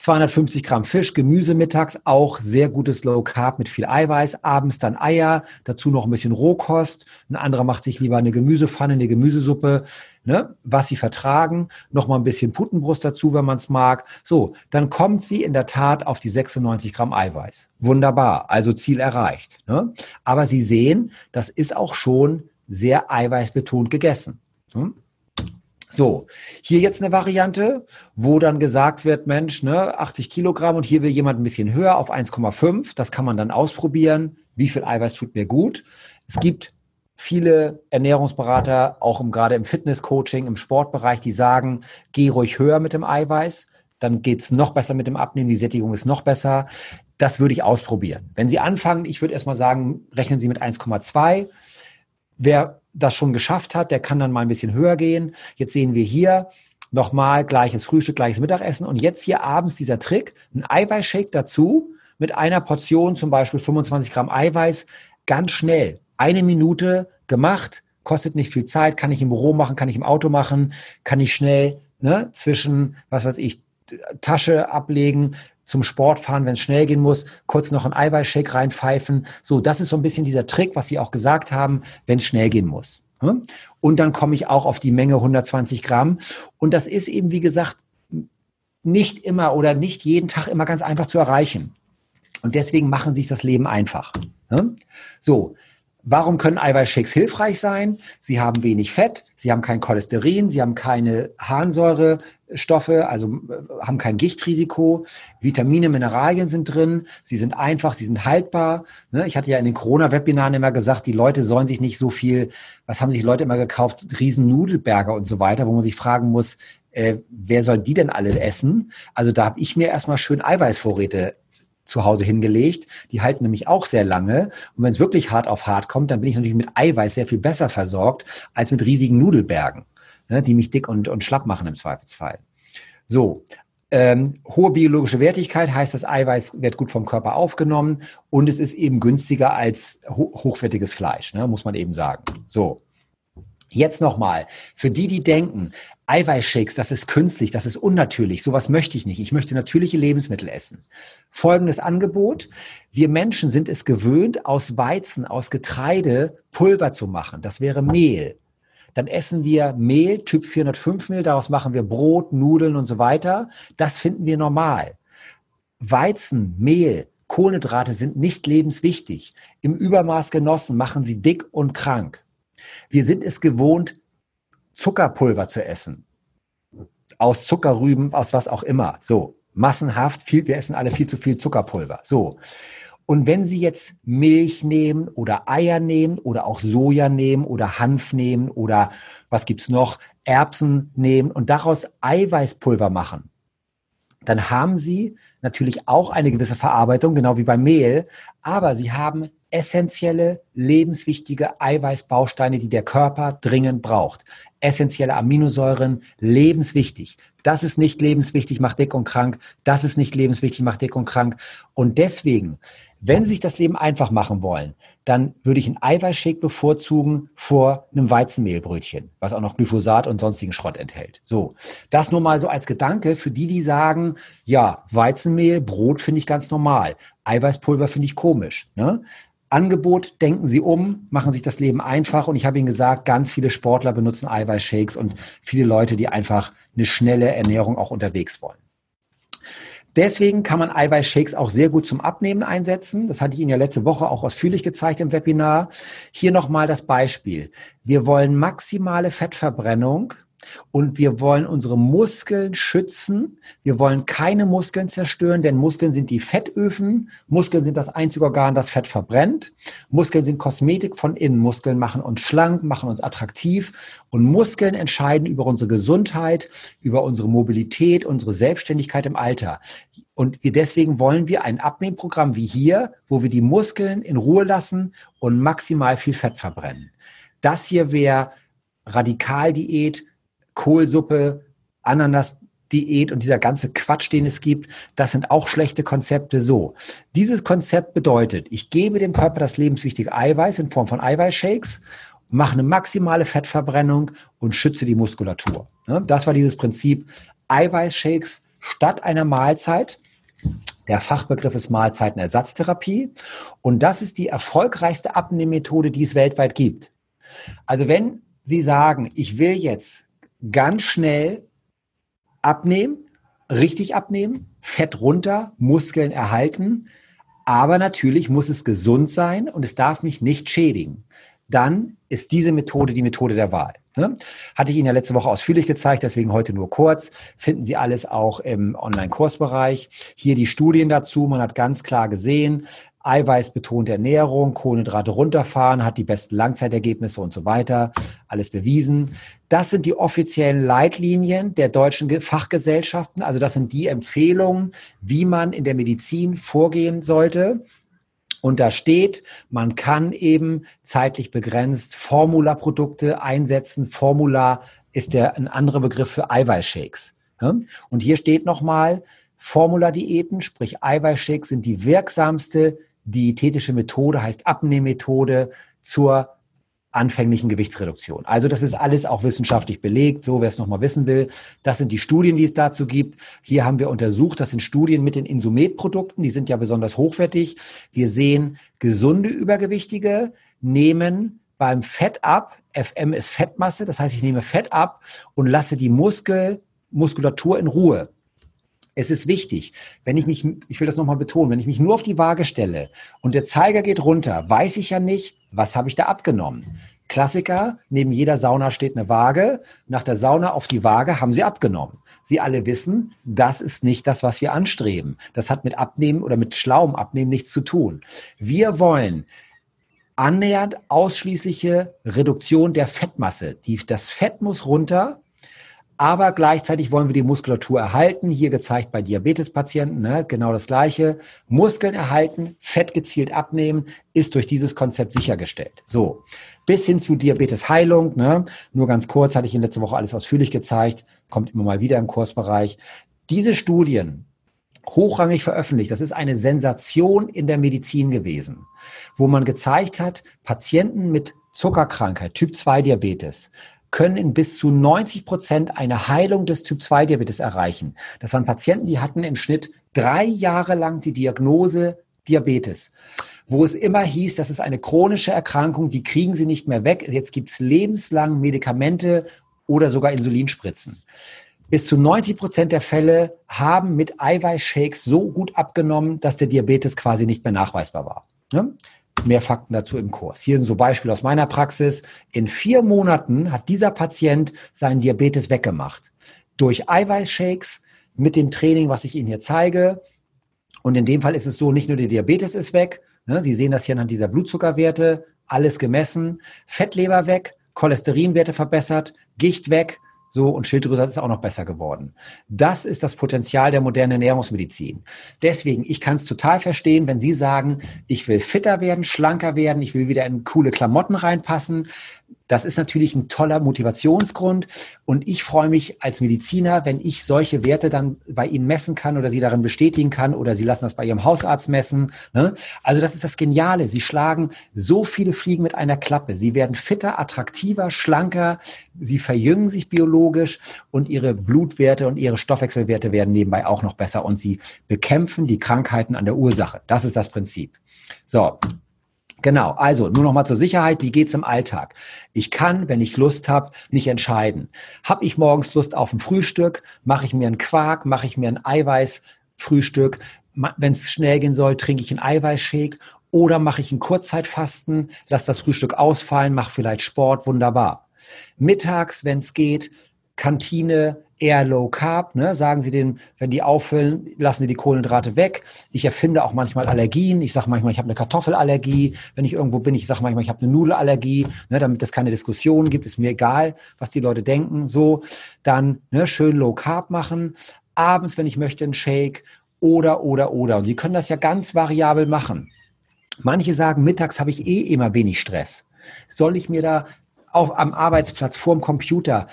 250 Gramm Fisch, Gemüse mittags, auch sehr gutes Low Carb mit viel Eiweiß. Abends dann Eier, dazu noch ein bisschen Rohkost. Ein anderer macht sich lieber eine Gemüsepfanne, eine Gemüsesuppe, ne, was sie vertragen. Noch mal ein bisschen Putenbrust dazu, wenn man es mag. So, dann kommt sie in der Tat auf die 96 Gramm Eiweiß. Wunderbar, also Ziel erreicht. Ne? Aber Sie sehen, das ist auch schon sehr eiweißbetont gegessen. Hm? So, hier jetzt eine Variante, wo dann gesagt wird, Mensch, ne, 80 Kilogramm und hier will jemand ein bisschen höher auf 1,5. Das kann man dann ausprobieren. Wie viel Eiweiß tut mir gut? Es gibt viele Ernährungsberater, auch im, gerade im Fitnesscoaching, im Sportbereich, die sagen, geh ruhig höher mit dem Eiweiß. Dann geht's noch besser mit dem Abnehmen, die Sättigung ist noch besser. Das würde ich ausprobieren. Wenn Sie anfangen, ich würde erstmal sagen, rechnen Sie mit 1,2. Wer das schon geschafft hat, der kann dann mal ein bisschen höher gehen. Jetzt sehen wir hier nochmal gleiches Frühstück, gleiches Mittagessen. Und jetzt hier abends dieser Trick, ein Eiweißshake dazu mit einer Portion, zum Beispiel 25 Gramm Eiweiß, ganz schnell. Eine Minute gemacht, kostet nicht viel Zeit, kann ich im Büro machen, kann ich im Auto machen, kann ich schnell ne, zwischen, was weiß ich, Tasche ablegen, zum Sport fahren, wenn es schnell gehen muss, kurz noch einen Eiweißshake reinpfeifen. So, das ist so ein bisschen dieser Trick, was Sie auch gesagt haben, wenn es schnell gehen muss. Hm? Und dann komme ich auch auf die Menge 120 Gramm. Und das ist eben, wie gesagt, nicht immer oder nicht jeden Tag immer ganz einfach zu erreichen. Und deswegen machen Sie sich das Leben einfach. Hm? So, Warum können Eiweißshakes hilfreich sein? Sie haben wenig Fett, sie haben kein Cholesterin, sie haben keine Harnsäurestoffe, also äh, haben kein Gichtrisiko. Vitamine, Mineralien sind drin, sie sind einfach, sie sind haltbar. Ne? Ich hatte ja in den Corona-Webinaren immer gesagt, die Leute sollen sich nicht so viel, was haben sich Leute immer gekauft, riesen Nudelberger und so weiter, wo man sich fragen muss, äh, wer soll die denn alle essen? Also da habe ich mir erstmal schön Eiweißvorräte zu Hause hingelegt. Die halten nämlich auch sehr lange. Und wenn es wirklich hart auf hart kommt, dann bin ich natürlich mit Eiweiß sehr viel besser versorgt als mit riesigen Nudelbergen, ne, die mich dick und, und schlapp machen im Zweifelsfall. So, ähm, hohe biologische Wertigkeit heißt, das Eiweiß wird gut vom Körper aufgenommen und es ist eben günstiger als ho hochwertiges Fleisch, ne, muss man eben sagen. So. Jetzt nochmal, für die, die denken, Eiweißshakes, das ist künstlich, das ist unnatürlich, sowas möchte ich nicht. Ich möchte natürliche Lebensmittel essen. Folgendes Angebot. Wir Menschen sind es gewöhnt, aus Weizen, aus Getreide Pulver zu machen. Das wäre Mehl. Dann essen wir Mehl, Typ 405 Mehl, daraus machen wir Brot, Nudeln und so weiter. Das finden wir normal. Weizen, Mehl, Kohlenhydrate sind nicht lebenswichtig. Im Übermaß genossen machen sie dick und krank. Wir sind es gewohnt, Zuckerpulver zu essen. Aus Zuckerrüben, aus was auch immer. So, massenhaft viel, wir essen alle viel zu viel Zuckerpulver. So. Und wenn Sie jetzt Milch nehmen oder Eier nehmen oder auch Soja nehmen oder Hanf nehmen oder was gibt's noch, Erbsen nehmen und daraus Eiweißpulver machen, dann haben Sie natürlich auch eine gewisse Verarbeitung, genau wie beim Mehl, aber Sie haben essentielle, lebenswichtige Eiweißbausteine, die der Körper dringend braucht. Essentielle Aminosäuren, lebenswichtig. Das ist nicht lebenswichtig, macht dick und krank. Das ist nicht lebenswichtig, macht dick und krank. Und deswegen, wenn Sie sich das Leben einfach machen wollen, dann würde ich einen Eiweißshake bevorzugen vor einem Weizenmehlbrötchen, was auch noch Glyphosat und sonstigen Schrott enthält. So, das nur mal so als Gedanke für die, die sagen, ja, Weizenmehl, Brot finde ich ganz normal, Eiweißpulver finde ich komisch. Ne? Angebot, denken Sie um, machen sich das Leben einfach. Und ich habe Ihnen gesagt, ganz viele Sportler benutzen Eiweißshakes und viele Leute, die einfach eine schnelle Ernährung auch unterwegs wollen. Deswegen kann man Eiweißshakes auch sehr gut zum Abnehmen einsetzen. Das hatte ich Ihnen ja letzte Woche auch ausführlich gezeigt im Webinar. Hier nochmal das Beispiel. Wir wollen maximale Fettverbrennung und wir wollen unsere Muskeln schützen. Wir wollen keine Muskeln zerstören, denn Muskeln sind die Fettöfen. Muskeln sind das einzige Organ, das Fett verbrennt. Muskeln sind Kosmetik von innen. Muskeln machen uns schlank, machen uns attraktiv. Und Muskeln entscheiden über unsere Gesundheit, über unsere Mobilität, unsere Selbstständigkeit im Alter. Und wir deswegen wollen wir ein Abnehmprogramm wie hier, wo wir die Muskeln in Ruhe lassen und maximal viel Fett verbrennen. Das hier wäre Radikaldiät Kohlsuppe, Ananas, Diät und dieser ganze Quatsch, den es gibt, das sind auch schlechte Konzepte. So, dieses Konzept bedeutet, ich gebe dem Körper das lebenswichtige Eiweiß in Form von Eiweißshakes, mache eine maximale Fettverbrennung und schütze die Muskulatur. Das war dieses Prinzip Eiweißshakes statt einer Mahlzeit. Der Fachbegriff ist Mahlzeitenersatztherapie. Und das ist die erfolgreichste Abnehmmethode, die es weltweit gibt. Also wenn Sie sagen, ich will jetzt ganz schnell abnehmen, richtig abnehmen, Fett runter, Muskeln erhalten, aber natürlich muss es gesund sein und es darf mich nicht schädigen. Dann ist diese Methode die Methode der Wahl. Ne? Hatte ich Ihnen ja letzte Woche ausführlich gezeigt, deswegen heute nur kurz. Finden Sie alles auch im Online-Kursbereich. Hier die Studien dazu. Man hat ganz klar gesehen, eiweißbetonte Ernährung, Kohlenhydrate runterfahren, hat die besten Langzeitergebnisse und so weiter. Alles bewiesen. Das sind die offiziellen Leitlinien der deutschen Fachgesellschaften. Also das sind die Empfehlungen, wie man in der Medizin vorgehen sollte. Und da steht, man kann eben zeitlich begrenzt Formula-Produkte einsetzen. Formula ist der ein anderer Begriff für Eiweißshakes. Und hier steht nochmal, Formula-Diäten, sprich Eiweißshakes, sind die wirksamste diätetische Methode, heißt Abnehmmethode zur anfänglichen Gewichtsreduktion. Also das ist alles auch wissenschaftlich belegt, so wer es nochmal wissen will. Das sind die Studien, die es dazu gibt. Hier haben wir untersucht, das sind Studien mit den Insumet-Produkten, die sind ja besonders hochwertig. Wir sehen, gesunde Übergewichtige nehmen beim Fett ab, FM ist Fettmasse, das heißt, ich nehme Fett ab und lasse die Muskel, Muskulatur in Ruhe. Es ist wichtig, wenn ich mich, ich will das nochmal betonen, wenn ich mich nur auf die Waage stelle und der Zeiger geht runter, weiß ich ja nicht, was habe ich da abgenommen. Klassiker, neben jeder Sauna steht eine Waage. Nach der Sauna auf die Waage haben sie abgenommen. Sie alle wissen, das ist nicht das, was wir anstreben. Das hat mit Abnehmen oder mit schlauem Abnehmen nichts zu tun. Wir wollen annähernd ausschließliche Reduktion der Fettmasse. Die, das Fett muss runter aber gleichzeitig wollen wir die Muskulatur erhalten. Hier gezeigt bei Diabetespatienten, ne, genau das Gleiche. Muskeln erhalten, Fett gezielt abnehmen, ist durch dieses Konzept sichergestellt. So, bis hin zu Diabetesheilung. Ne, nur ganz kurz, hatte ich in letzter Woche alles ausführlich gezeigt, kommt immer mal wieder im Kursbereich. Diese Studien, hochrangig veröffentlicht. Das ist eine Sensation in der Medizin gewesen, wo man gezeigt hat, Patienten mit Zuckerkrankheit, Typ 2 Diabetes, können in bis zu 90 Prozent eine Heilung des Typ-2-Diabetes erreichen. Das waren Patienten, die hatten im Schnitt drei Jahre lang die Diagnose Diabetes, wo es immer hieß, das ist eine chronische Erkrankung, die kriegen sie nicht mehr weg. Jetzt gibt's lebenslang Medikamente oder sogar Insulinspritzen. Bis zu 90 Prozent der Fälle haben mit Eiweißshakes so gut abgenommen, dass der Diabetes quasi nicht mehr nachweisbar war. Mehr Fakten dazu im Kurs. Hier sind so Beispiele aus meiner Praxis. In vier Monaten hat dieser Patient seinen Diabetes weggemacht. Durch Eiweißshakes, mit dem Training, was ich Ihnen hier zeige. Und in dem Fall ist es so, nicht nur der Diabetes ist weg. Ne, Sie sehen das hier anhand dieser Blutzuckerwerte. Alles gemessen. Fettleber weg. Cholesterinwerte verbessert. Gicht weg. So, und Schilddrüse ist auch noch besser geworden. Das ist das Potenzial der modernen Ernährungsmedizin. Deswegen, ich kann es total verstehen, wenn Sie sagen, ich will fitter werden, schlanker werden, ich will wieder in coole Klamotten reinpassen. Das ist natürlich ein toller Motivationsgrund. Und ich freue mich als Mediziner, wenn ich solche Werte dann bei Ihnen messen kann oder Sie darin bestätigen kann oder Sie lassen das bei Ihrem Hausarzt messen. Ne? Also das ist das Geniale. Sie schlagen so viele Fliegen mit einer Klappe. Sie werden fitter, attraktiver, schlanker. Sie verjüngen sich biologisch und Ihre Blutwerte und Ihre Stoffwechselwerte werden nebenbei auch noch besser und Sie bekämpfen die Krankheiten an der Ursache. Das ist das Prinzip. So, Genau, also nur noch mal zur Sicherheit, wie geht's im Alltag? Ich kann, wenn ich Lust habe, mich entscheiden. Hab ich morgens Lust auf ein Frühstück, mache ich mir einen Quark, mache ich mir ein Eiweißfrühstück, wenn es schnell gehen soll, trinke ich einen Eiweißshake oder mache ich ein Kurzzeitfasten, lass das Frühstück ausfallen, mache vielleicht Sport, wunderbar. Mittags, wenn es geht, Kantine, eher Low Carb, ne? sagen Sie den, wenn die auffüllen, lassen Sie die Kohlenhydrate weg. Ich erfinde auch manchmal Allergien. Ich sage manchmal, ich habe eine Kartoffelallergie. Wenn ich irgendwo bin, ich sage manchmal, ich habe eine Nudelallergie, ne? damit es keine Diskussion gibt, ist mir egal, was die Leute denken. So, dann ne, schön Low Carb machen. Abends, wenn ich möchte, einen Shake oder, oder, oder. Und Sie können das ja ganz variabel machen. Manche sagen, mittags habe ich eh immer wenig Stress. Soll ich mir da auf, am Arbeitsplatz vorm Computer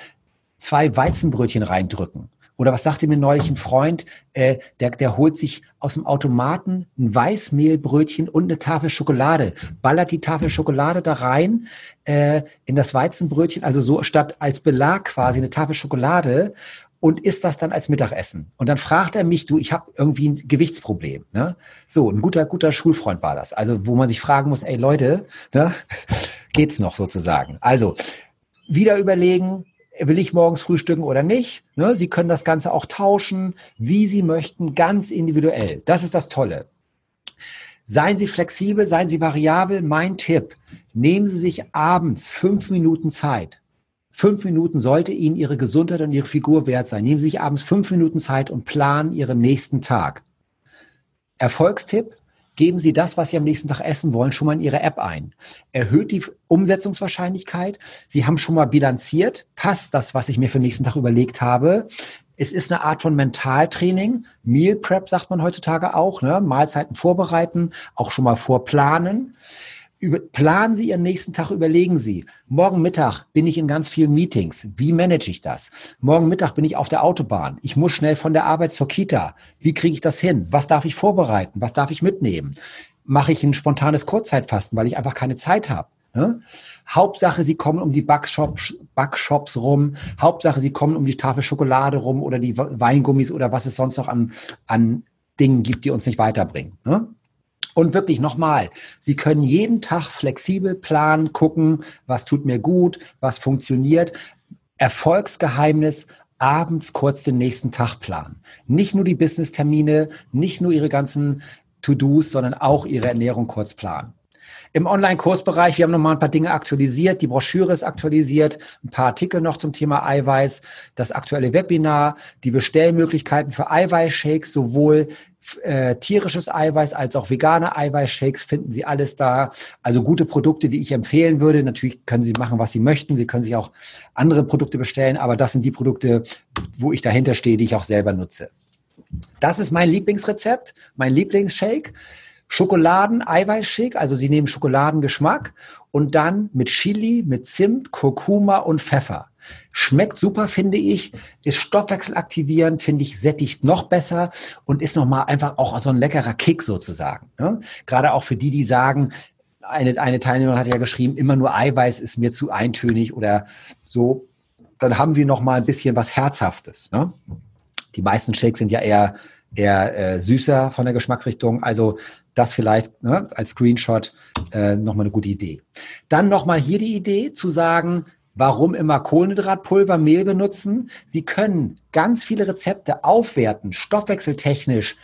zwei Weizenbrötchen reindrücken. Oder was sagte mir neulich ein Freund, äh, der, der holt sich aus dem Automaten ein Weißmehlbrötchen und eine Tafel Schokolade, ballert die Tafel Schokolade da rein äh, in das Weizenbrötchen, also so statt als Belag quasi eine Tafel Schokolade und isst das dann als Mittagessen. Und dann fragt er mich, du, ich habe irgendwie ein Gewichtsproblem. Ne? So, ein guter, guter Schulfreund war das. Also, wo man sich fragen muss, ey Leute, ne? geht's noch sozusagen? Also, wieder überlegen, will ich morgens frühstücken oder nicht. Ne? Sie können das Ganze auch tauschen, wie Sie möchten, ganz individuell. Das ist das Tolle. Seien Sie flexibel, seien Sie variabel. Mein Tipp, nehmen Sie sich abends fünf Minuten Zeit. Fünf Minuten sollte Ihnen Ihre Gesundheit und Ihre Figur wert sein. Nehmen Sie sich abends fünf Minuten Zeit und planen Ihren nächsten Tag. Erfolgstipp, geben Sie das, was Sie am nächsten Tag essen wollen, schon mal in Ihre App ein. Erhöht die Umsetzungswahrscheinlichkeit. Sie haben schon mal bilanziert, passt das, was ich mir für den nächsten Tag überlegt habe. Es ist eine Art von Mentaltraining. Meal Prep sagt man heutzutage auch, ne? Mahlzeiten vorbereiten, auch schon mal vorplanen. Über, planen Sie Ihren nächsten Tag, überlegen Sie. Morgen Mittag bin ich in ganz vielen Meetings. Wie manage ich das? Morgen Mittag bin ich auf der Autobahn. Ich muss schnell von der Arbeit zur Kita. Wie kriege ich das hin? Was darf ich vorbereiten? Was darf ich mitnehmen? Mache ich ein spontanes Kurzzeitfasten, weil ich einfach keine Zeit habe? Ne? Hauptsache, Sie kommen um die Backshops, Backshops rum. Hauptsache, Sie kommen um die Tafel Schokolade rum oder die Weingummis oder was es sonst noch an, an Dingen gibt, die uns nicht weiterbringen. Ne? Und wirklich nochmal, Sie können jeden Tag flexibel planen, gucken, was tut mir gut, was funktioniert. Erfolgsgeheimnis, abends kurz den nächsten Tag planen. Nicht nur die Business-Termine, nicht nur Ihre ganzen To-Dos, sondern auch Ihre Ernährung kurz planen. Im Online-Kursbereich, wir haben nochmal ein paar Dinge aktualisiert. Die Broschüre ist aktualisiert, ein paar Artikel noch zum Thema Eiweiß, das aktuelle Webinar, die Bestellmöglichkeiten für Eiweißshakes, sowohl äh, tierisches Eiweiß als auch vegane Eiweißshakes finden Sie alles da. Also gute Produkte, die ich empfehlen würde. Natürlich können Sie machen, was Sie möchten. Sie können sich auch andere Produkte bestellen, aber das sind die Produkte, wo ich dahinter stehe, die ich auch selber nutze. Das ist mein Lieblingsrezept, mein Lieblingsshake. Schokoladen-Eiweißshake, also Sie nehmen Schokoladengeschmack und dann mit Chili, mit Zimt, Kurkuma und Pfeffer. Schmeckt super, finde ich, ist stoffwechselaktivierend, finde ich, sättigt noch besser und ist nochmal einfach auch so ein leckerer Kick sozusagen. Ne? Gerade auch für die, die sagen, eine, eine Teilnehmerin hat ja geschrieben, immer nur Eiweiß ist mir zu eintönig oder so, dann haben sie nochmal ein bisschen was Herzhaftes. Ne? Die meisten Shakes sind ja eher, eher äh, süßer von der Geschmacksrichtung. Also das vielleicht ne, als Screenshot äh, nochmal eine gute Idee. Dann nochmal hier die Idee zu sagen, Warum immer Kohlenhydratpulver, Mehl benutzen? Sie können ganz viele Rezepte aufwerten, stoffwechseltechnisch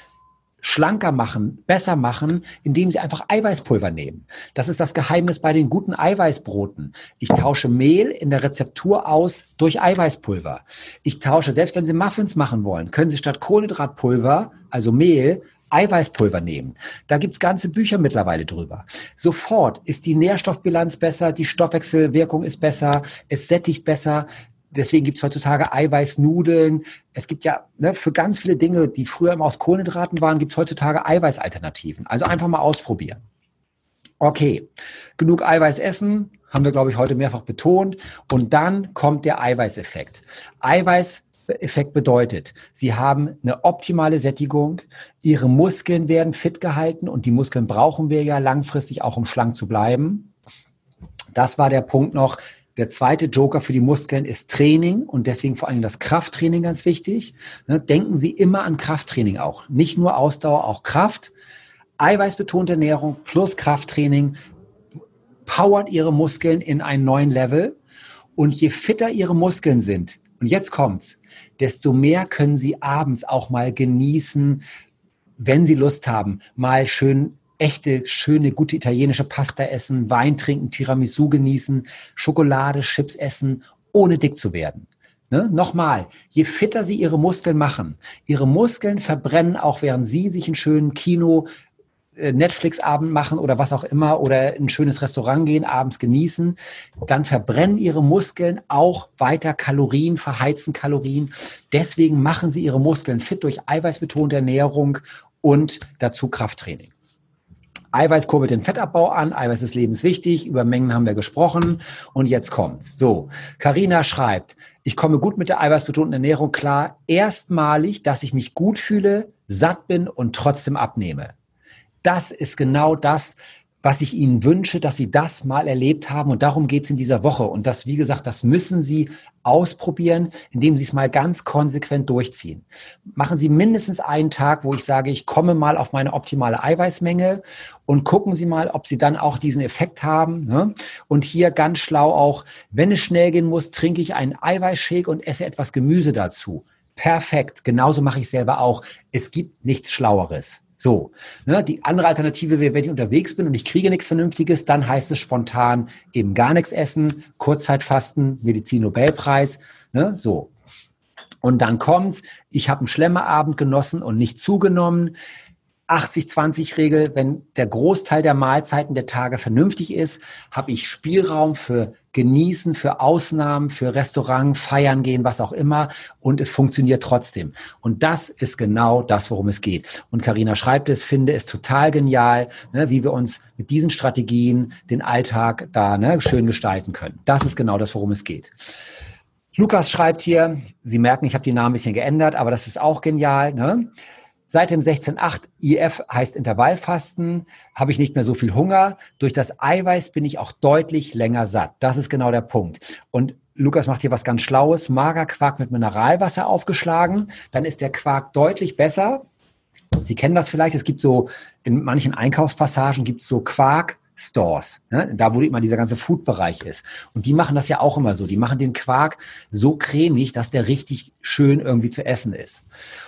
schlanker machen, besser machen, indem sie einfach Eiweißpulver nehmen. Das ist das Geheimnis bei den guten Eiweißbroten. Ich tausche Mehl in der Rezeptur aus durch Eiweißpulver. Ich tausche, selbst wenn Sie Muffins machen wollen, können Sie statt Kohlenhydratpulver, also Mehl, Eiweißpulver nehmen. Da gibt's ganze Bücher mittlerweile drüber. Sofort ist die Nährstoffbilanz besser, die Stoffwechselwirkung ist besser, es sättigt besser. Deswegen gibt's heutzutage Eiweißnudeln. Es gibt ja ne, für ganz viele Dinge, die früher immer aus Kohlenhydraten waren, gibt's heutzutage Eiweißalternativen. Also einfach mal ausprobieren. Okay, genug Eiweiß essen, haben wir, glaube ich, heute mehrfach betont. Und dann kommt der Eiweißeffekt. Eiweiß Effekt bedeutet, sie haben eine optimale Sättigung, ihre Muskeln werden fit gehalten und die Muskeln brauchen wir ja langfristig auch, um schlank zu bleiben. Das war der Punkt noch. Der zweite Joker für die Muskeln ist Training und deswegen vor allem das Krafttraining ganz wichtig. Ne, denken Sie immer an Krafttraining auch. Nicht nur Ausdauer, auch Kraft. Eiweißbetonte Ernährung plus Krafttraining powert Ihre Muskeln in einen neuen Level. Und je fitter Ihre Muskeln sind, und jetzt kommt's, desto mehr können Sie abends auch mal genießen, wenn Sie Lust haben, mal schön echte, schöne, gute italienische Pasta essen, Wein trinken, Tiramisu genießen, Schokolade, Chips essen, ohne dick zu werden. Ne? Nochmal, je fitter Sie Ihre Muskeln machen, Ihre Muskeln verbrennen auch, während Sie sich einen schönen Kino, Netflix-Abend machen oder was auch immer oder in ein schönes Restaurant gehen, abends genießen, dann verbrennen ihre Muskeln auch weiter Kalorien, verheizen Kalorien. Deswegen machen sie ihre Muskeln fit durch eiweißbetonte Ernährung und dazu Krafttraining. Eiweiß kurbelt den Fettabbau an, Eiweiß ist lebenswichtig, über Mengen haben wir gesprochen und jetzt kommt's. So, Karina schreibt, ich komme gut mit der eiweißbetonten Ernährung klar, erstmalig, dass ich mich gut fühle, satt bin und trotzdem abnehme das ist genau das, was ich Ihnen wünsche, dass Sie das mal erlebt haben. Und darum geht es in dieser Woche. Und das, wie gesagt, das müssen Sie ausprobieren, indem Sie es mal ganz konsequent durchziehen. Machen Sie mindestens einen Tag, wo ich sage, ich komme mal auf meine optimale Eiweißmenge und gucken Sie mal, ob Sie dann auch diesen Effekt haben. Ne? Und hier ganz schlau auch, wenn es schnell gehen muss, trinke ich einen Eiweißshake und esse etwas Gemüse dazu. Perfekt. Genauso mache ich selber auch. Es gibt nichts Schlaueres. So, ne, die andere Alternative wäre, wenn ich unterwegs bin und ich kriege nichts Vernünftiges, dann heißt es spontan eben gar nichts essen, Kurzzeitfasten, Medizin-Nobelpreis, ne, so. Und dann kommt's, ich habe einen Schlemmerabend genossen und nicht zugenommen. 80-20-Regel, wenn der Großteil der Mahlzeiten der Tage vernünftig ist, habe ich Spielraum für Genießen, für Ausnahmen, für Restaurant, Feiern gehen, was auch immer. Und es funktioniert trotzdem. Und das ist genau das, worum es geht. Und Karina schreibt es, finde es total genial, ne, wie wir uns mit diesen Strategien den Alltag da ne, schön gestalten können. Das ist genau das, worum es geht. Lukas schreibt hier, Sie merken, ich habe die Namen ein bisschen geändert, aber das ist auch genial. Ne? Seit dem 16.8 IF heißt Intervallfasten, habe ich nicht mehr so viel Hunger. Durch das Eiweiß bin ich auch deutlich länger satt. Das ist genau der Punkt. Und Lukas macht hier was ganz Schlaues. Magerquark mit Mineralwasser aufgeschlagen. Dann ist der Quark deutlich besser. Sie kennen das vielleicht. Es gibt so, in manchen Einkaufspassagen gibt es so Quark, Stores, ne? da wo immer dieser ganze Food-Bereich ist. Und die machen das ja auch immer so. Die machen den Quark so cremig, dass der richtig schön irgendwie zu essen ist.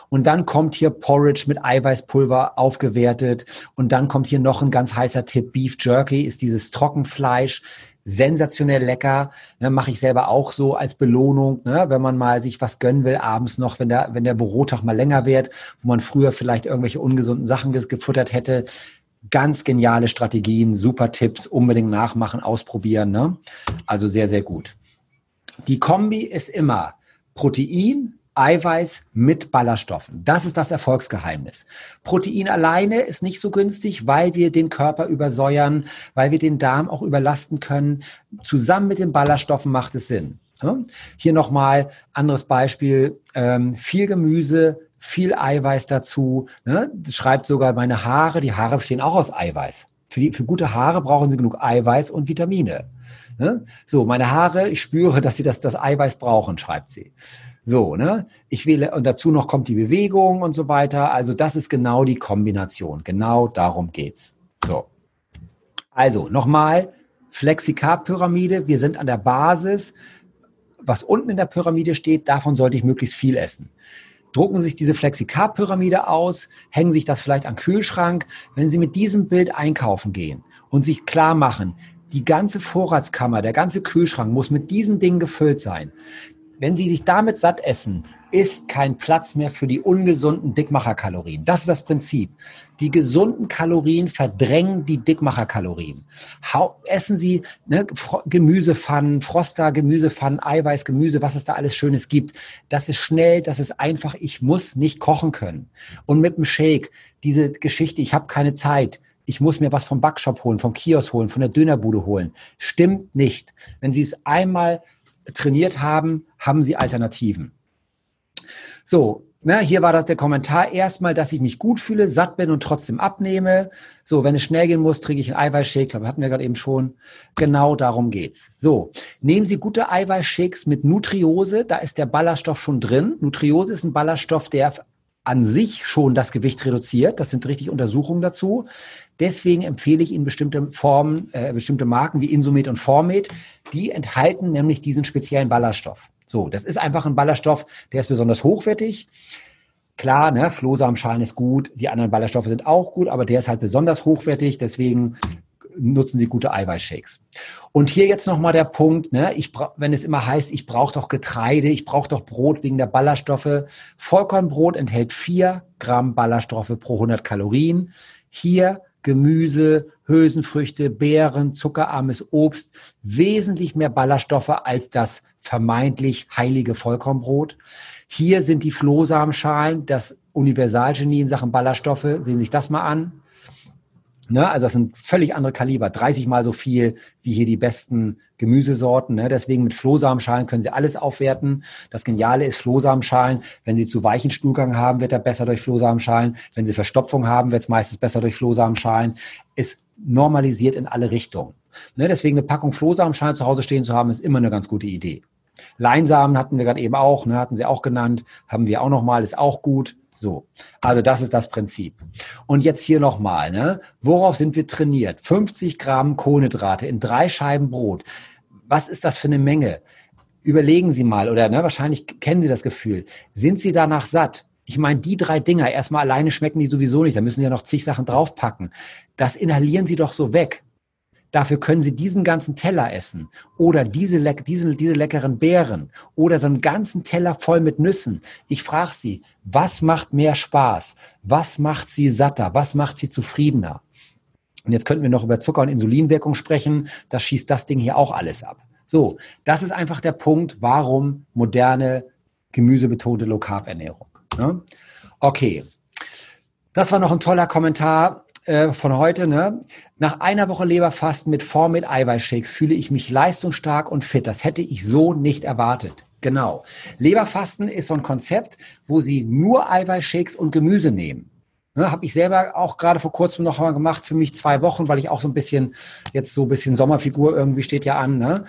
Und dann kommt hier Porridge mit Eiweißpulver aufgewertet. Und dann kommt hier noch ein ganz heißer Tipp. Beef Jerky ist dieses Trockenfleisch. Sensationell lecker, ne, mache ich selber auch so als Belohnung, ne, wenn man mal sich was gönnen will, abends noch, wenn der, wenn der Bürotag mal länger wird, wo man früher vielleicht irgendwelche ungesunden Sachen gefuttert hätte, Ganz geniale Strategien, super Tipps, unbedingt nachmachen, ausprobieren. Ne? Also sehr, sehr gut. Die Kombi ist immer Protein, Eiweiß mit Ballaststoffen. Das ist das Erfolgsgeheimnis. Protein alleine ist nicht so günstig, weil wir den Körper übersäuern, weil wir den Darm auch überlasten können. Zusammen mit den Ballaststoffen macht es Sinn. Hier nochmal anderes Beispiel. Ähm, viel Gemüse, viel Eiweiß dazu. Ne? Schreibt sogar meine Haare, die Haare bestehen auch aus Eiweiß. Für, die, für gute Haare brauchen sie genug Eiweiß und Vitamine. Ne? So, meine Haare, ich spüre, dass sie das, das Eiweiß brauchen, schreibt sie. So, ne? Ich wähle, und dazu noch kommt die Bewegung und so weiter. Also, das ist genau die Kombination. Genau darum geht's. So. Also, nochmal, Flexicarb-Pyramide. Wir sind an der Basis. Was unten in der Pyramide steht, davon sollte ich möglichst viel essen drucken sich diese Flexicarb-Pyramide aus, hängen sich das vielleicht an Kühlschrank. Wenn Sie mit diesem Bild einkaufen gehen und sich klar machen, die ganze Vorratskammer, der ganze Kühlschrank muss mit diesen Dingen gefüllt sein. Wenn Sie sich damit satt essen, ist kein Platz mehr für die ungesunden Dickmacherkalorien. Das ist das Prinzip. Die gesunden Kalorien verdrängen die Dickmacherkalorien. Essen Sie ne, Gemüsepfannen, Froster, Gemüsepfannen, Eiweiß, Gemüse, was es da alles Schönes gibt. Das ist schnell, das ist einfach. Ich muss nicht kochen können. Und mit dem Shake, diese Geschichte, ich habe keine Zeit. Ich muss mir was vom Backshop holen, vom Kiosk holen, von der Dönerbude holen. Stimmt nicht. Wenn Sie es einmal trainiert haben, haben Sie Alternativen. So, ne, hier war das der Kommentar. Erstmal, dass ich mich gut fühle, satt bin und trotzdem abnehme. So, wenn es schnell gehen muss, trinke ich einen Eiweißshake. glaube, hatten wir gerade eben schon. Genau darum geht's. So, nehmen Sie gute Eiweißshakes mit Nutriose. Da ist der Ballaststoff schon drin. Nutriose ist ein Ballaststoff, der an sich schon das Gewicht reduziert. Das sind richtig Untersuchungen dazu. Deswegen empfehle ich Ihnen bestimmte Formen, äh, bestimmte Marken wie Insumet und Formet. Die enthalten nämlich diesen speziellen Ballaststoff. So, das ist einfach ein Ballaststoff, der ist besonders hochwertig. Klar, ne, Flohsamenschalen ist gut, die anderen Ballaststoffe sind auch gut, aber der ist halt besonders hochwertig, deswegen nutzen Sie gute Eiweißshakes. Und hier jetzt nochmal der Punkt, ne, ich wenn es immer heißt, ich brauche doch Getreide, ich brauche doch Brot wegen der Ballaststoffe. Vollkornbrot enthält vier Gramm Ballaststoffe pro 100 Kalorien. Hier Gemüse, Hülsenfrüchte, Beeren, zuckerarmes Obst wesentlich mehr Ballaststoffe als das vermeintlich heilige Vollkornbrot. Hier sind die Flohsamenschalen, das Universalgenie in Sachen Ballaststoffe. Sehen Sie sich das mal an. Ne, also das sind völlig andere Kaliber, 30 mal so viel wie hier die besten Gemüsesorten. Ne? Deswegen mit Flohsamenschalen können Sie alles aufwerten. Das Geniale ist Flohsamenschalen. Wenn Sie zu weichen Stuhlgang haben, wird er besser durch Flohsamenschalen. Wenn Sie Verstopfung haben, wird es meistens besser durch Flohsamenschalen. Es normalisiert in alle Richtungen. Ne? Deswegen eine Packung Flohsamenschalen zu Hause stehen zu haben, ist immer eine ganz gute Idee. Leinsamen hatten wir gerade eben auch, ne? hatten Sie auch genannt, haben wir auch nochmal, ist auch gut. So, also das ist das Prinzip. Und jetzt hier nochmal, ne? Worauf sind wir trainiert? 50 Gramm Kohlenhydrate in drei Scheiben Brot. Was ist das für eine Menge? Überlegen Sie mal, oder ne, wahrscheinlich kennen Sie das Gefühl. Sind Sie danach satt? Ich meine, die drei Dinger, erstmal alleine schmecken die sowieso nicht, da müssen Sie ja noch zig Sachen draufpacken. Das inhalieren Sie doch so weg. Dafür können Sie diesen ganzen Teller essen oder diese, diese, diese leckeren Beeren oder so einen ganzen Teller voll mit Nüssen. Ich frage Sie, was macht mehr Spaß? Was macht Sie satter? Was macht Sie zufriedener? Und jetzt könnten wir noch über Zucker- und Insulinwirkung sprechen. Das schießt das Ding hier auch alles ab. So, das ist einfach der Punkt, warum moderne gemüsebetonte Low-Carb-Ernährung. Ne? Okay, das war noch ein toller Kommentar äh, von heute. Ne? Nach einer Woche Leberfasten mit Form mit Eiweißshakes fühle ich mich leistungsstark und fit. Das hätte ich so nicht erwartet. Genau. Leberfasten ist so ein Konzept, wo Sie nur Eiweißshakes und Gemüse nehmen. Ne, Habe ich selber auch gerade vor kurzem noch mal gemacht, für mich zwei Wochen, weil ich auch so ein bisschen, jetzt so ein bisschen Sommerfigur irgendwie steht ja an. Ne?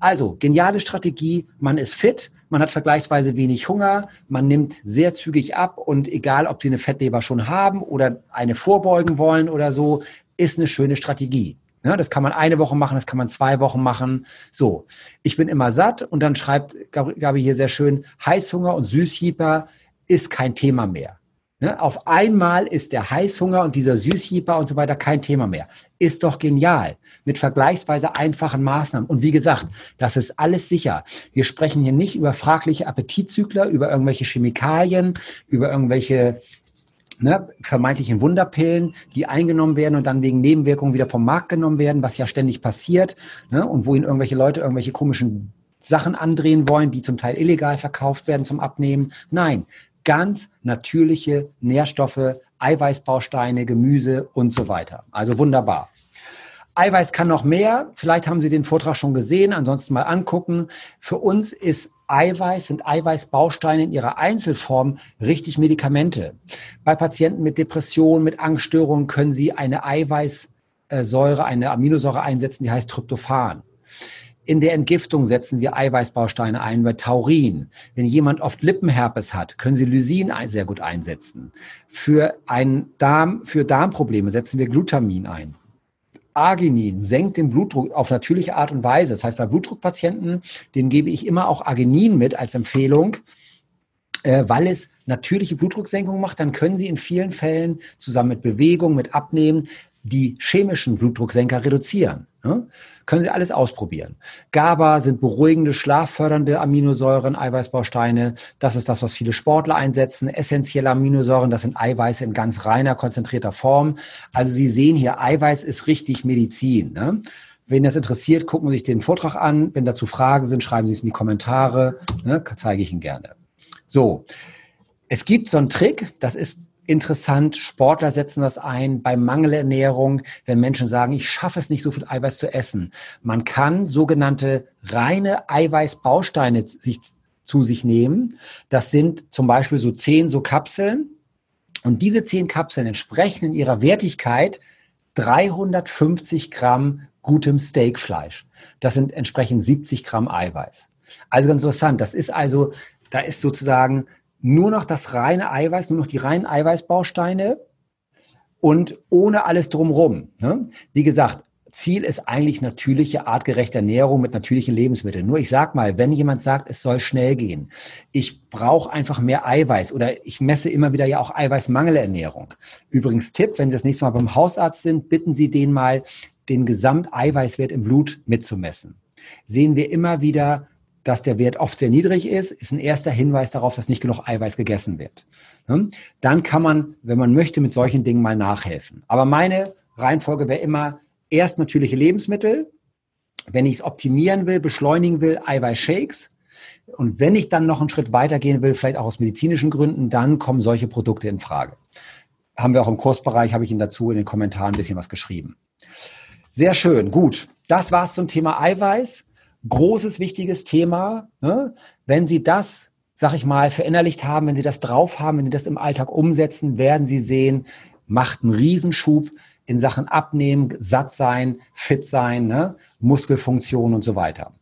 Also, geniale Strategie, man ist fit, man hat vergleichsweise wenig Hunger, man nimmt sehr zügig ab und egal, ob Sie eine Fettleber schon haben oder eine vorbeugen wollen oder so, ist eine schöne Strategie. Ja, das kann man eine Woche machen, das kann man zwei Wochen machen. So, ich bin immer satt und dann schreibt Gabi hier sehr schön, Heißhunger und Süßhieper ist kein Thema mehr. Ne? Auf einmal ist der Heißhunger und dieser Süßhieper und so weiter kein Thema mehr. Ist doch genial. Mit vergleichsweise einfachen Maßnahmen. Und wie gesagt, das ist alles sicher. Wir sprechen hier nicht über fragliche Appetitzügler, über irgendwelche Chemikalien, über irgendwelche ne, vermeintlichen Wunderpillen, die eingenommen werden und dann wegen Nebenwirkungen wieder vom Markt genommen werden, was ja ständig passiert. Ne, und wo ihnen irgendwelche Leute irgendwelche komischen Sachen andrehen wollen, die zum Teil illegal verkauft werden zum Abnehmen. Nein, ganz natürliche Nährstoffe, Eiweißbausteine, Gemüse und so weiter. Also wunderbar. Eiweiß kann noch mehr. Vielleicht haben Sie den Vortrag schon gesehen, ansonsten mal angucken. Für uns ist Eiweiß, sind Eiweißbausteine in ihrer Einzelform richtig Medikamente. Bei Patienten mit Depressionen, mit Angststörungen können Sie eine Eiweißsäure, eine Aminosäure einsetzen, die heißt Tryptophan. In der Entgiftung setzen wir Eiweißbausteine ein bei Taurin. Wenn jemand oft Lippenherpes hat, können Sie Lysin sehr gut einsetzen. Für einen Darm, für Darmprobleme setzen wir Glutamin ein. Arginin senkt den Blutdruck auf natürliche Art und Weise. Das heißt, bei Blutdruckpatienten, denen gebe ich immer auch Arginin mit als Empfehlung, äh, weil es natürliche Blutdrucksenkung macht. Dann können Sie in vielen Fällen zusammen mit Bewegung, mit Abnehmen die chemischen Blutdrucksenker reduzieren. Ne? Können Sie alles ausprobieren. GABA sind beruhigende, schlaffördernde Aminosäuren, Eiweißbausteine. Das ist das, was viele Sportler einsetzen. Essentielle Aminosäuren, das sind Eiweiße in ganz reiner, konzentrierter Form. Also Sie sehen hier, Eiweiß ist richtig Medizin. Ne? Wenn das interessiert, gucken Sie sich den Vortrag an. Wenn dazu Fragen sind, schreiben Sie es in die Kommentare. Ne? Zeige ich Ihnen gerne. So. Es gibt so einen Trick, das ist interessant. Sportler setzen das ein bei Mangelernährung, wenn Menschen sagen, ich schaffe es nicht, so viel Eiweiß zu essen. Man kann sogenannte reine Eiweißbausteine sich, zu sich nehmen. Das sind zum Beispiel so zehn so Kapseln. Und diese zehn Kapseln entsprechen in ihrer Wertigkeit 350 Gramm gutem Steakfleisch. Das sind entsprechend 70 Gramm Eiweiß. Also ganz interessant. Das ist also, da ist sozusagen nur noch das reine Eiweiß, nur noch die reinen Eiweißbausteine und ohne alles drumrum. Ne? Wie gesagt, Ziel ist eigentlich natürliche, artgerechte Ernährung mit natürlichen Lebensmitteln. Nur ich sag mal, wenn jemand sagt, es soll schnell gehen, ich brauche einfach mehr Eiweiß oder ich messe immer wieder ja auch Eiweißmangelernährung. Übrigens Tipp, wenn Sie das nächste Mal beim Hausarzt sind, bitten Sie den mal, den Gesamteiweißwert im Blut mitzumessen. Sehen wir immer wieder dass der Wert oft sehr niedrig ist, ist ein erster Hinweis darauf, dass nicht genug Eiweiß gegessen wird. Dann kann man, wenn man möchte, mit solchen Dingen mal nachhelfen. Aber meine Reihenfolge wäre immer erst natürliche Lebensmittel. Wenn ich es optimieren will, beschleunigen will, Eiweißshakes. Und wenn ich dann noch einen Schritt weitergehen will, vielleicht auch aus medizinischen Gründen, dann kommen solche Produkte in Frage. Haben wir auch im Kursbereich, habe ich Ihnen dazu in den Kommentaren ein bisschen was geschrieben. Sehr schön, gut. Das war's zum Thema Eiweiß großes, wichtiges Thema. Ne? Wenn Sie das, sag ich mal, verinnerlicht haben, wenn Sie das drauf haben, wenn Sie das im Alltag umsetzen, werden Sie sehen, macht einen Riesenschub in Sachen Abnehmen, satt sein, fit sein, ne? Muskelfunktion und so weiter.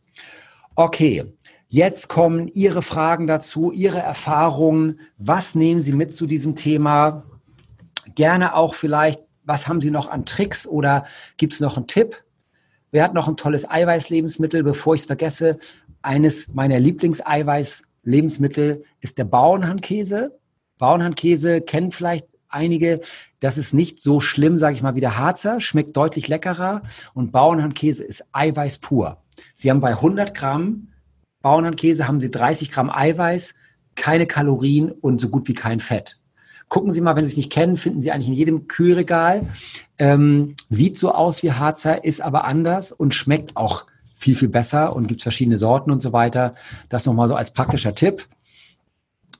Okay, jetzt kommen Ihre Fragen dazu, Ihre Erfahrungen. Was nehmen Sie mit zu diesem Thema? Gerne auch vielleicht, was haben Sie noch an Tricks oder gibt es noch einen Tipp? Wer hat noch ein tolles Eiweißlebensmittel, bevor ich es vergesse? Eines meiner Lieblingseiweißlebensmittel ist der Bauernhandkäse. Bauernhandkäse kennen vielleicht einige, das ist nicht so schlimm, sage ich mal, wie der Harzer, schmeckt deutlich leckerer und Bauernhandkäse ist Eiweiß pur. Sie haben bei 100 Gramm Bauernhandkäse haben Sie 30 Gramm Eiweiß, keine Kalorien und so gut wie kein Fett. Gucken Sie mal, wenn Sie es nicht kennen, finden Sie eigentlich in jedem Kühlregal. Ähm, sieht so aus wie Harzer, ist aber anders und schmeckt auch viel, viel besser und gibt verschiedene Sorten und so weiter. Das nochmal so als praktischer Tipp.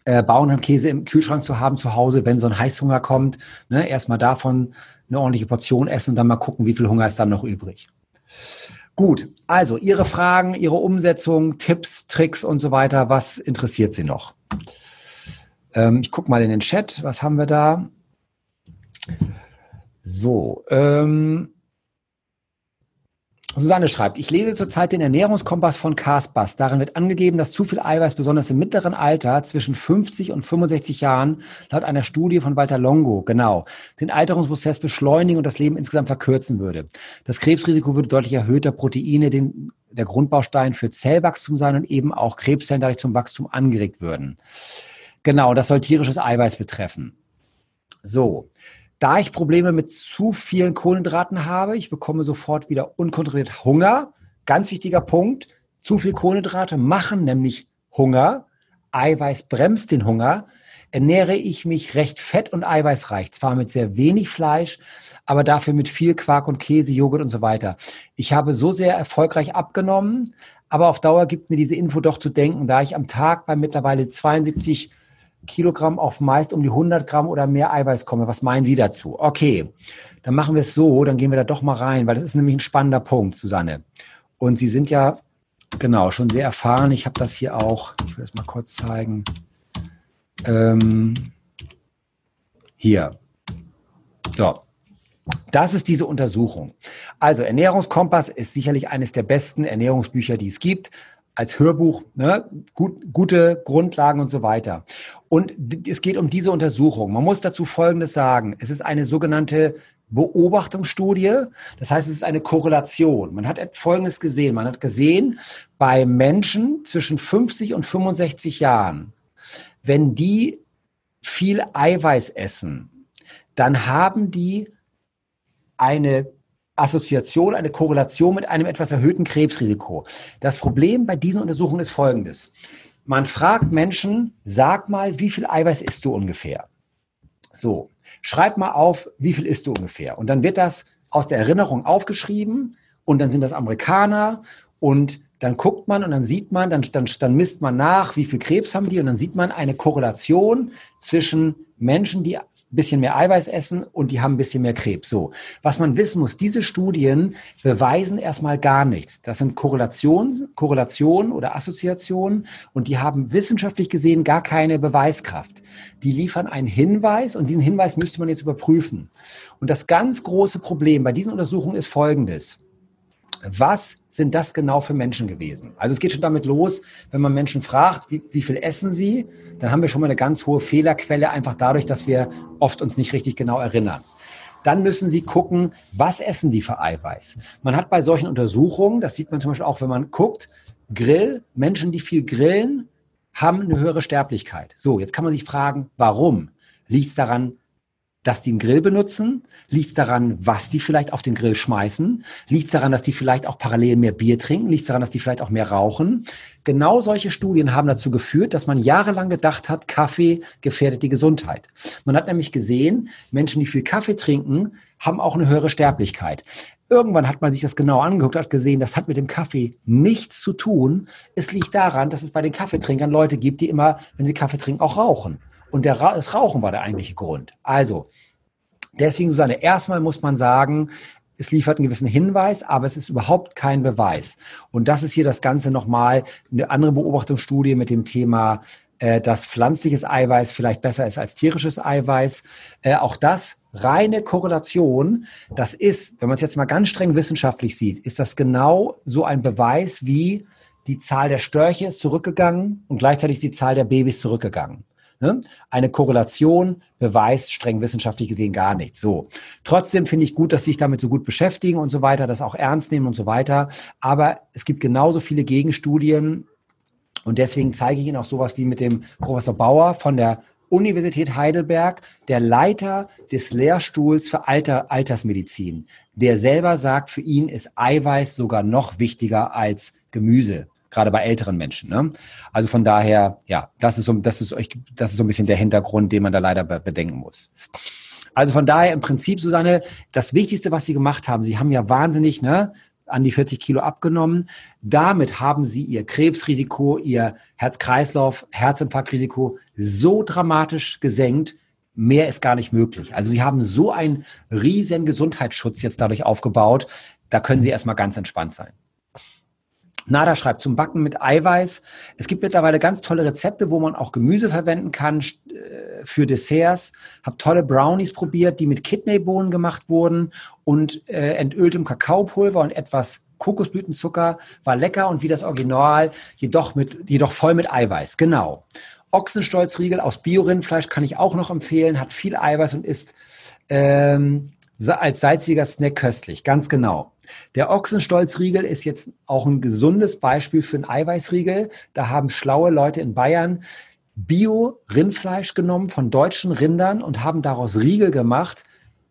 Äh, Bauernhandkäse im Kühlschrank zu haben zu Hause, wenn so ein Heißhunger kommt. Ne, erstmal davon eine ordentliche Portion essen und dann mal gucken, wie viel Hunger ist dann noch übrig. Gut, also Ihre Fragen, Ihre Umsetzung, Tipps, Tricks und so weiter, was interessiert Sie noch? Ähm, ich gucke mal in den Chat, was haben wir da? So, ähm, Susanne schreibt, ich lese zurzeit den Ernährungskompass von Carsbus. Darin wird angegeben, dass zu viel Eiweiß besonders im mittleren Alter zwischen 50 und 65 Jahren laut einer Studie von Walter Longo, genau, den Alterungsprozess beschleunigen und das Leben insgesamt verkürzen würde. Das Krebsrisiko würde deutlich erhöht, da Proteine den, der Grundbaustein für Zellwachstum sein und eben auch Krebszellen dadurch zum Wachstum angeregt würden. Genau, das soll tierisches Eiweiß betreffen. So, da ich Probleme mit zu vielen Kohlenhydraten habe, ich bekomme sofort wieder unkontrolliert Hunger. Ganz wichtiger Punkt. Zu viel Kohlenhydrate machen nämlich Hunger. Eiweiß bremst den Hunger. Ernähre ich mich recht fett- und eiweißreich, zwar mit sehr wenig Fleisch, aber dafür mit viel Quark und Käse, Joghurt und so weiter. Ich habe so sehr erfolgreich abgenommen, aber auf Dauer gibt mir diese Info doch zu denken, da ich am Tag bei mittlerweile 72 Kilogramm auf meist um die 100 Gramm oder mehr Eiweiß komme. Was meinen Sie dazu? Okay, dann machen wir es so, dann gehen wir da doch mal rein, weil das ist nämlich ein spannender Punkt, Susanne. Und Sie sind ja, genau, schon sehr erfahren. Ich habe das hier auch, ich will es mal kurz zeigen. Ähm, hier. So. Das ist diese Untersuchung. Also Ernährungskompass ist sicherlich eines der besten Ernährungsbücher, die es gibt als Hörbuch, ne, gut, gute Grundlagen und so weiter. Und es geht um diese Untersuchung. Man muss dazu Folgendes sagen. Es ist eine sogenannte Beobachtungsstudie. Das heißt, es ist eine Korrelation. Man hat Folgendes gesehen. Man hat gesehen, bei Menschen zwischen 50 und 65 Jahren, wenn die viel Eiweiß essen, dann haben die eine Assoziation, eine Korrelation mit einem etwas erhöhten Krebsrisiko. Das Problem bei diesen Untersuchungen ist folgendes. Man fragt Menschen, sag mal, wie viel Eiweiß isst du ungefähr? So, schreib mal auf, wie viel isst du ungefähr? Und dann wird das aus der Erinnerung aufgeschrieben und dann sind das Amerikaner und dann guckt man und dann sieht man, dann, dann, dann misst man nach, wie viel Krebs haben die und dann sieht man eine Korrelation zwischen Menschen, die bisschen mehr Eiweiß essen und die haben ein bisschen mehr Krebs. So. Was man wissen muss, diese Studien beweisen erstmal gar nichts. Das sind Korrelationen, Korrelationen oder Assoziationen und die haben wissenschaftlich gesehen gar keine Beweiskraft. Die liefern einen Hinweis und diesen Hinweis müsste man jetzt überprüfen. Und das ganz große Problem bei diesen Untersuchungen ist folgendes was sind das genau für Menschen gewesen? Also es geht schon damit los, wenn man Menschen fragt, wie, wie, viel essen sie, dann haben wir schon mal eine ganz hohe Fehlerquelle, einfach dadurch, dass wir oft uns nicht richtig genau erinnern. Dann müssen Sie gucken, was essen die für Eiweiß. Man hat bei solchen Untersuchungen, das sieht man zum Beispiel auch, wenn man guckt, Grill, Menschen, die viel grillen, haben eine höhere Sterblichkeit. So, jetzt kann man sich fragen, warum? Liegt es daran, dass die einen Grill benutzen? Liegt es daran, was die vielleicht auf den Grill schmeißen? Liegt es daran, dass die vielleicht auch parallel mehr Bier trinken? Liegt es daran, dass die vielleicht auch mehr rauchen? Genau solche Studien haben dazu geführt, dass man jahrelang gedacht hat, Kaffee gefährdet die Gesundheit. Man hat nämlich gesehen, Menschen, die viel Kaffee trinken, haben auch eine höhere Sterblichkeit. Irgendwann hat man sich das genau angeguckt, hat gesehen, das hat mit dem Kaffee nichts zu tun. Es liegt daran, dass es bei den Kaffeetrinkern Leute gibt, die immer, wenn sie Kaffee trinken, auch rauchen. Und der, das Rauchen war der eigentliche Grund. Also, deswegen, Susanne, erstmal muss man sagen, es liefert einen gewissen Hinweis, aber es ist überhaupt kein Beweis. Und das ist hier das Ganze nochmal eine andere Beobachtungsstudie mit dem Thema, äh, dass pflanzliches Eiweiß vielleicht besser ist als tierisches Eiweiß. Äh, auch das reine Korrelation, das ist, wenn man es jetzt mal ganz streng wissenschaftlich sieht, ist das genau so ein Beweis wie die Zahl der Störche ist zurückgegangen und gleichzeitig ist die Zahl der Babys zurückgegangen. Ne? Eine Korrelation beweist streng wissenschaftlich gesehen gar nichts. So. Trotzdem finde ich gut, dass Sie sich damit so gut beschäftigen und so weiter, das auch ernst nehmen und so weiter. Aber es gibt genauso viele Gegenstudien. Und deswegen zeige ich Ihnen auch sowas wie mit dem Professor Bauer von der Universität Heidelberg, der Leiter des Lehrstuhls für Alter, Altersmedizin, der selber sagt, für ihn ist Eiweiß sogar noch wichtiger als Gemüse, gerade bei älteren Menschen. Ne? Also von daher, ja, das ist, so, das, ist, das ist so ein bisschen der Hintergrund, den man da leider bedenken muss. Also von daher im Prinzip, Susanne, das Wichtigste, was Sie gemacht haben, Sie haben ja wahnsinnig, ne, an die 40 Kilo abgenommen. Damit haben sie ihr Krebsrisiko, ihr Herz-Kreislauf, Herzinfarktrisiko so dramatisch gesenkt, mehr ist gar nicht möglich. Also sie haben so einen riesen Gesundheitsschutz jetzt dadurch aufgebaut, da können sie erstmal ganz entspannt sein. Nada schreibt zum Backen mit Eiweiß. Es gibt mittlerweile ganz tolle Rezepte, wo man auch Gemüse verwenden kann äh, für Desserts. Hab tolle Brownies probiert, die mit Kidneybohnen gemacht wurden und äh, entöltem Kakaopulver und etwas Kokosblütenzucker. War lecker und wie das Original, jedoch mit, jedoch voll mit Eiweiß. Genau. Ochsenstolzriegel aus Biorindfleisch kann ich auch noch empfehlen. Hat viel Eiweiß und ist ähm, als salziger Snack köstlich. Ganz genau. Der Ochsenstolzriegel ist jetzt auch ein gesundes Beispiel für einen Eiweißriegel. Da haben schlaue Leute in Bayern Bio-Rindfleisch genommen von deutschen Rindern und haben daraus Riegel gemacht,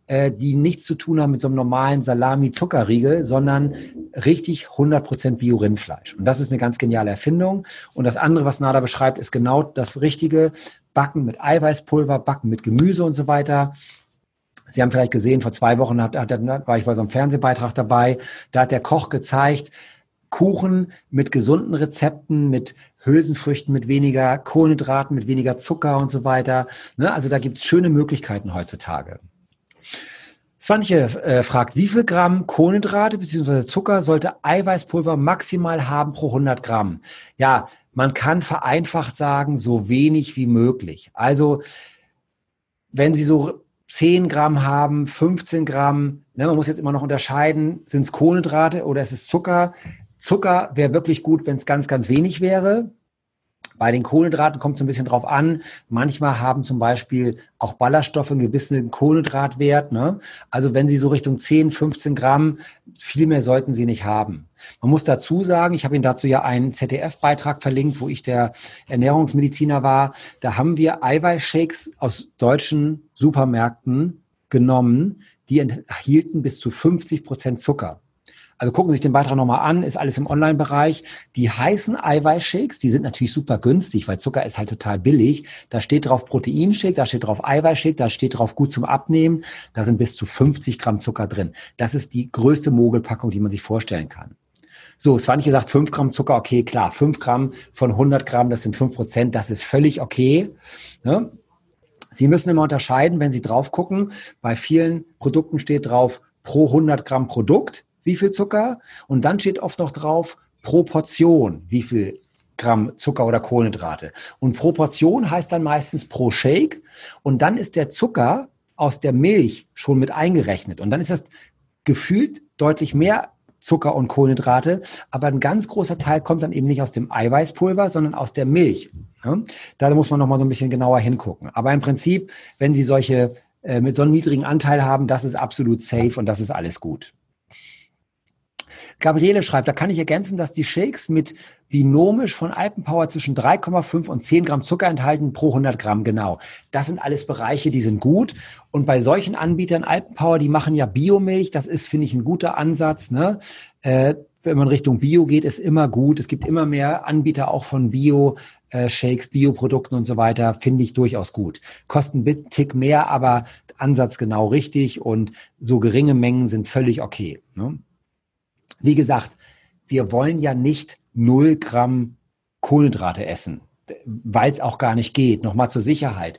äh, die nichts zu tun haben mit so einem normalen Salami-Zuckerriegel, sondern richtig 100% Bio-Rindfleisch. Und das ist eine ganz geniale Erfindung. Und das andere, was Nada beschreibt, ist genau das Richtige. Backen mit Eiweißpulver, backen mit Gemüse und so weiter. Sie haben vielleicht gesehen, vor zwei Wochen hat, hat, war ich bei so einem Fernsehbeitrag dabei. Da hat der Koch gezeigt, Kuchen mit gesunden Rezepten, mit Hülsenfrüchten, mit weniger Kohlenhydraten, mit weniger Zucker und so weiter. Ne? Also da gibt es schöne Möglichkeiten heutzutage. Swantje äh, fragt, wie viel Gramm Kohlenhydrate bzw. Zucker sollte Eiweißpulver maximal haben pro 100 Gramm? Ja, man kann vereinfacht sagen, so wenig wie möglich. Also wenn Sie so 10 Gramm haben, 15 Gramm. Ne, man muss jetzt immer noch unterscheiden, sind es Kohlenhydrate oder ist es Zucker? Zucker wäre wirklich gut, wenn es ganz, ganz wenig wäre. Bei den Kohlenhydraten kommt es ein bisschen drauf an. Manchmal haben zum Beispiel auch Ballaststoffe einen gewissen Kohlenhydratwert. Ne? Also wenn Sie so Richtung 10, 15 Gramm, viel mehr sollten Sie nicht haben. Man muss dazu sagen, ich habe Ihnen dazu ja einen ZDF-Beitrag verlinkt, wo ich der Ernährungsmediziner war. Da haben wir Eiweißshakes aus deutschen Supermärkten genommen, die enthielten bis zu 50 Prozent Zucker. Also gucken Sie sich den Beitrag nochmal an, ist alles im Online-Bereich. Die heißen Eiweißshakes, die sind natürlich super günstig, weil Zucker ist halt total billig. Da steht drauf Proteinshake, da steht drauf Eiweißshake, da steht drauf gut zum Abnehmen. Da sind bis zu 50 Gramm Zucker drin. Das ist die größte Mogelpackung, die man sich vorstellen kann. So, es war nicht gesagt, 5 Gramm Zucker, okay, klar, 5 Gramm von 100 Gramm, das sind 5 Prozent, das ist völlig okay. Ne? Sie müssen immer unterscheiden, wenn Sie drauf gucken. Bei vielen Produkten steht drauf pro 100 Gramm Produkt wie viel Zucker und dann steht oft noch drauf pro Portion, wie viel Gramm Zucker oder Kohlenhydrate. Und Proportion heißt dann meistens pro Shake und dann ist der Zucker aus der Milch schon mit eingerechnet und dann ist das gefühlt deutlich mehr Zucker und Kohlenhydrate, aber ein ganz großer Teil kommt dann eben nicht aus dem Eiweißpulver, sondern aus der Milch. Da muss man noch mal so ein bisschen genauer hingucken. Aber im Prinzip, wenn Sie solche äh, mit so einem niedrigen Anteil haben, das ist absolut safe und das ist alles gut. Gabriele schreibt, da kann ich ergänzen, dass die Shakes mit binomisch von Alpenpower zwischen 3,5 und 10 Gramm Zucker enthalten pro 100 Gramm, genau. Das sind alles Bereiche, die sind gut. Und bei solchen Anbietern, Alpenpower, die machen ja Biomilch, das ist, finde ich, ein guter Ansatz. Ne? Äh, wenn man Richtung Bio geht, ist immer gut. Es gibt immer mehr Anbieter auch von Bio. Äh, Bioprodukten und so weiter, finde ich durchaus gut. Kosten ein Tick mehr, aber Ansatz genau richtig und so geringe Mengen sind völlig okay. Ne? Wie gesagt, wir wollen ja nicht null Gramm Kohlenhydrate essen, weil es auch gar nicht geht. Nochmal zur Sicherheit.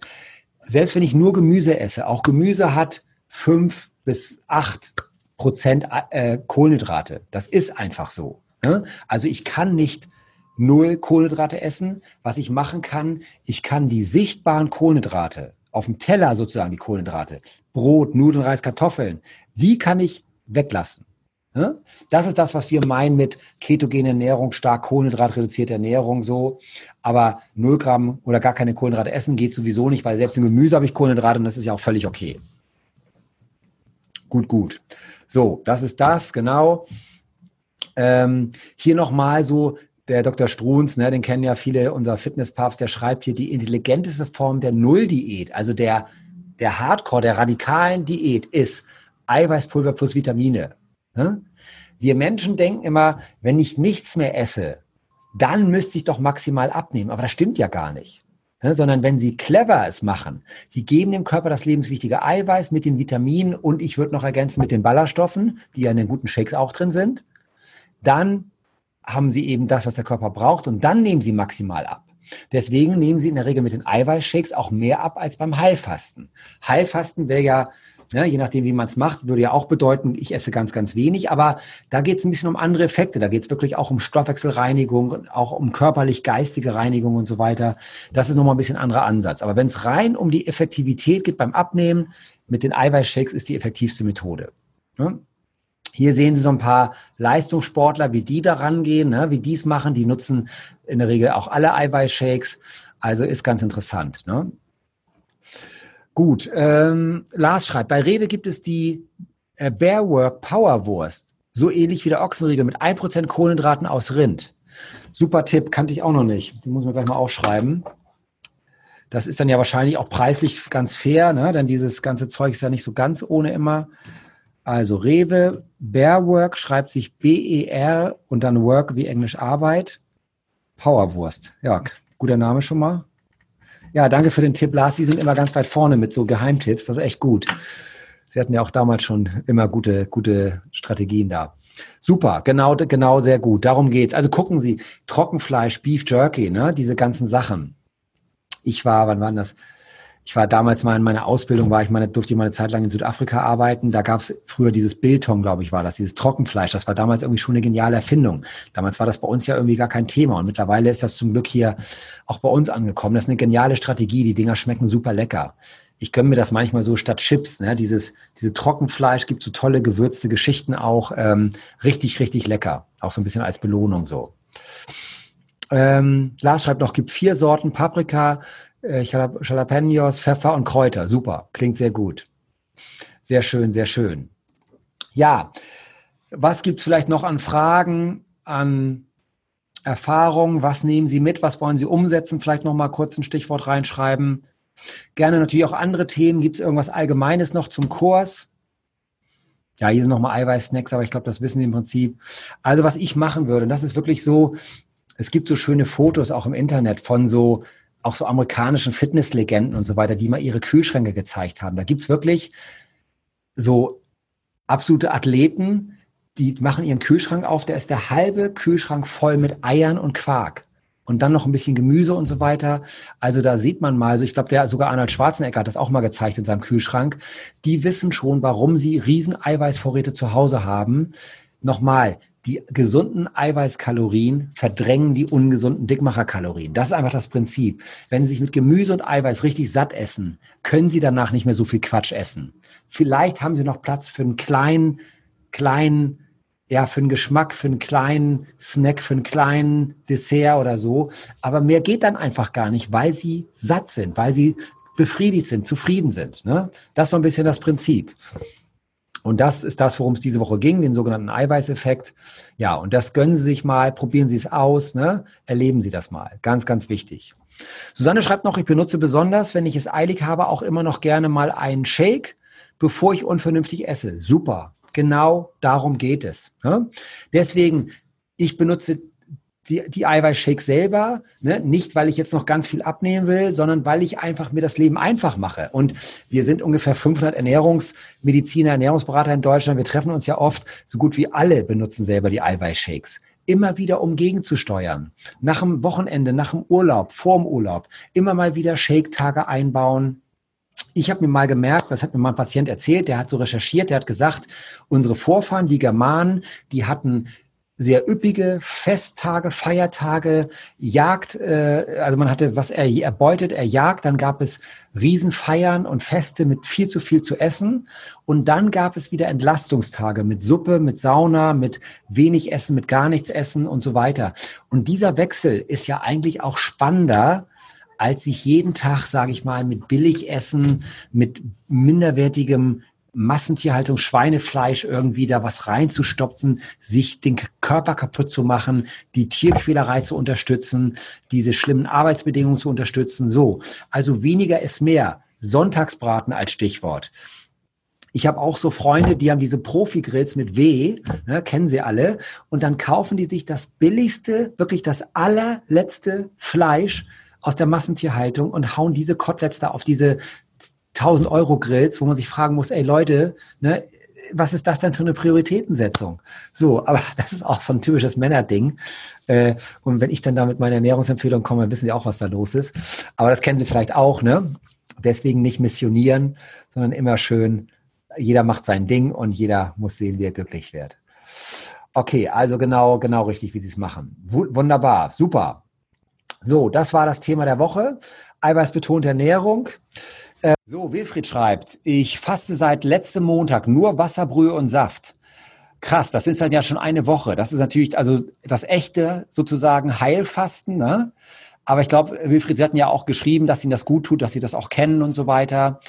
Selbst wenn ich nur Gemüse esse, auch Gemüse hat fünf bis acht Prozent äh, Kohlenhydrate. Das ist einfach so. Ne? Also ich kann nicht null Kohlenhydrate essen. Was ich machen kann, ich kann die sichtbaren Kohlenhydrate auf dem Teller sozusagen die Kohlenhydrate, Brot, Nudeln, Reis, Kartoffeln, die kann ich weglassen. Das ist das, was wir meinen mit ketogene Ernährung, stark kohlenhydratreduzierte Ernährung so. Aber 0 Gramm oder gar keine Kohlenhydrate essen geht sowieso nicht, weil selbst im Gemüse habe ich Kohlenhydrate und das ist ja auch völlig okay. Gut, gut. So, das ist das, genau. Ähm, hier nochmal so der Dr. Struns, ne, den kennen ja viele, unser Fitnesspapst, der schreibt hier die intelligenteste Form der Nulldiät, also der, der Hardcore, der radikalen Diät ist Eiweißpulver plus Vitamine. Ne? Wir Menschen denken immer, wenn ich nichts mehr esse, dann müsste ich doch maximal abnehmen. Aber das stimmt ja gar nicht. Ne? Sondern wenn Sie clever es machen, Sie geben dem Körper das lebenswichtige Eiweiß mit den Vitaminen und ich würde noch ergänzen mit den Ballaststoffen, die ja in den guten Shakes auch drin sind, dann haben Sie eben das, was der Körper braucht und dann nehmen Sie maximal ab. Deswegen nehmen Sie in der Regel mit den Eiweißshakes auch mehr ab als beim Heilfasten. Heilfasten wäre ja Ne, je nachdem, wie man es macht, würde ja auch bedeuten, ich esse ganz, ganz wenig. Aber da geht es ein bisschen um andere Effekte. Da geht es wirklich auch um Stoffwechselreinigung, auch um körperlich-geistige Reinigung und so weiter. Das ist nochmal ein bisschen anderer Ansatz. Aber wenn es rein um die Effektivität geht beim Abnehmen, mit den Eiweißshakes ist die effektivste Methode. Ne? Hier sehen Sie so ein paar Leistungssportler, wie die da rangehen, ne, wie die es machen. Die nutzen in der Regel auch alle Eiweißshakes. Also ist ganz interessant. Ne? Gut, ähm, Lars schreibt, bei Rewe gibt es die äh, Bearwork Powerwurst, so ähnlich wie der Ochsenriegel mit 1% Kohlenhydraten aus Rind. Super Tipp, kannte ich auch noch nicht. Die muss man gleich mal aufschreiben. Das ist dann ja wahrscheinlich auch preislich ganz fair, ne? denn dieses ganze Zeug ist ja nicht so ganz ohne immer. Also Rewe, Bearwork schreibt sich B-E-R und dann Work wie Englisch Arbeit. Powerwurst. Ja, guter Name schon mal. Ja, danke für den Tipp, Lars. Sie sind immer ganz weit vorne mit so Geheimtipps. Das ist echt gut. Sie hatten ja auch damals schon immer gute, gute Strategien da. Super, genau, genau, sehr gut. Darum geht's. Also gucken Sie, Trockenfleisch, Beef Jerky, ne, diese ganzen Sachen. Ich war, wann war das? Ich war damals mal in meiner Ausbildung, war ich meine, durfte ich mal eine Zeit lang in Südafrika arbeiten. Da gab es früher dieses Biltong, glaube ich, war das, dieses Trockenfleisch. Das war damals irgendwie schon eine geniale Erfindung. Damals war das bei uns ja irgendwie gar kein Thema. Und mittlerweile ist das zum Glück hier auch bei uns angekommen. Das ist eine geniale Strategie. Die Dinger schmecken super lecker. Ich gönne mir das manchmal so statt Chips. Ne? Dieses, diese Trockenfleisch gibt so tolle gewürzte Geschichten auch. Ähm, richtig, richtig lecker. Auch so ein bisschen als Belohnung so. Ähm, Lars schreibt noch, gibt vier Sorten Paprika, äh, Jalapenos, Pfeffer und Kräuter. Super, klingt sehr gut. Sehr schön, sehr schön. Ja, was gibt es vielleicht noch an Fragen, an Erfahrungen? Was nehmen Sie mit? Was wollen Sie umsetzen? Vielleicht noch mal kurz ein Stichwort reinschreiben. Gerne natürlich auch andere Themen. Gibt es irgendwas Allgemeines noch zum Kurs? Ja, hier sind nochmal Eiweiß-Snacks, aber ich glaube, das wissen Sie im Prinzip. Also was ich machen würde, und das ist wirklich so, es gibt so schöne Fotos auch im Internet von so auch so amerikanischen Fitnesslegenden und so weiter, die mal ihre Kühlschränke gezeigt haben. Da gibt's wirklich so absolute Athleten, die machen ihren Kühlschrank auf, der ist der halbe Kühlschrank voll mit Eiern und Quark. Und dann noch ein bisschen Gemüse und so weiter. Also da sieht man mal, also ich glaube, der sogar Arnold Schwarzenegger hat das auch mal gezeigt in seinem Kühlschrank. Die wissen schon, warum sie riesen Eiweißvorräte zu Hause haben. Nochmal, die gesunden Eiweißkalorien verdrängen die ungesunden Dickmacherkalorien. Das ist einfach das Prinzip. Wenn Sie sich mit Gemüse und Eiweiß richtig satt essen, können Sie danach nicht mehr so viel Quatsch essen. Vielleicht haben Sie noch Platz für einen kleinen, kleinen, ja, für einen Geschmack, für einen kleinen Snack, für einen kleinen Dessert oder so. Aber mehr geht dann einfach gar nicht, weil Sie satt sind, weil Sie befriedigt sind, zufrieden sind. Ne? Das ist so ein bisschen das Prinzip. Und das ist das, worum es diese Woche ging, den sogenannten Eiweißeffekt. Ja, und das gönnen Sie sich mal, probieren Sie es aus, ne? erleben Sie das mal. Ganz, ganz wichtig. Susanne schreibt noch, ich benutze besonders, wenn ich es eilig habe, auch immer noch gerne mal einen Shake, bevor ich unvernünftig esse. Super. Genau darum geht es. Ne? Deswegen, ich benutze die, die Eiweißshake selber, ne? nicht weil ich jetzt noch ganz viel abnehmen will, sondern weil ich einfach mir das Leben einfach mache. Und wir sind ungefähr 500 Ernährungsmediziner, Ernährungsberater in Deutschland. Wir treffen uns ja oft, so gut wie alle benutzen selber die Eiweißshakes immer wieder um gegenzusteuern. Nach dem Wochenende, nach dem Urlaub, vorm Urlaub, immer mal wieder Shake-Tage einbauen. Ich habe mir mal gemerkt, das hat mir mal ein Patient erzählt, der hat so recherchiert, der hat gesagt, unsere Vorfahren, die Germanen, die hatten sehr üppige Festtage, Feiertage, Jagd, äh, also man hatte was er erbeutet, er jagt, dann gab es Riesenfeiern und Feste mit viel zu viel zu essen und dann gab es wieder Entlastungstage mit Suppe, mit Sauna, mit wenig Essen, mit gar nichts essen und so weiter. Und dieser Wechsel ist ja eigentlich auch spannender, als sich jeden Tag, sage ich mal, mit Billigessen, mit minderwertigem Massentierhaltung, Schweinefleisch irgendwie da was reinzustopfen, sich den Körper kaputt zu machen, die Tierquälerei zu unterstützen, diese schlimmen Arbeitsbedingungen zu unterstützen. So, also weniger ist mehr. Sonntagsbraten als Stichwort. Ich habe auch so Freunde, die haben diese Profi-Grills mit W, ne, kennen sie alle, und dann kaufen die sich das billigste, wirklich das allerletzte Fleisch aus der Massentierhaltung und hauen diese Koteletts da auf diese 1000 Euro Grills, wo man sich fragen muss, ey Leute, ne, was ist das denn für eine Prioritätensetzung? So, aber das ist auch so ein typisches Männerding. Äh, und wenn ich dann da mit meiner Ernährungsempfehlung komme, wissen Sie auch, was da los ist. Aber das kennen Sie vielleicht auch, ne? Deswegen nicht missionieren, sondern immer schön jeder macht sein Ding und jeder muss sehen, wie er glücklich wird. Okay, also genau, genau richtig, wie Sie es machen. wunderbar, super. So, das war das Thema der Woche. Eiweißbetonte Ernährung. So, Wilfried schreibt, ich faste seit letztem Montag nur Wasser, Brühe und Saft. Krass, das ist dann ja schon eine Woche. Das ist natürlich also das echte sozusagen Heilfasten. Ne? Aber ich glaube, Wilfried, Sie hatten ja auch geschrieben, dass Ihnen das gut tut, dass Sie das auch kennen und so weiter.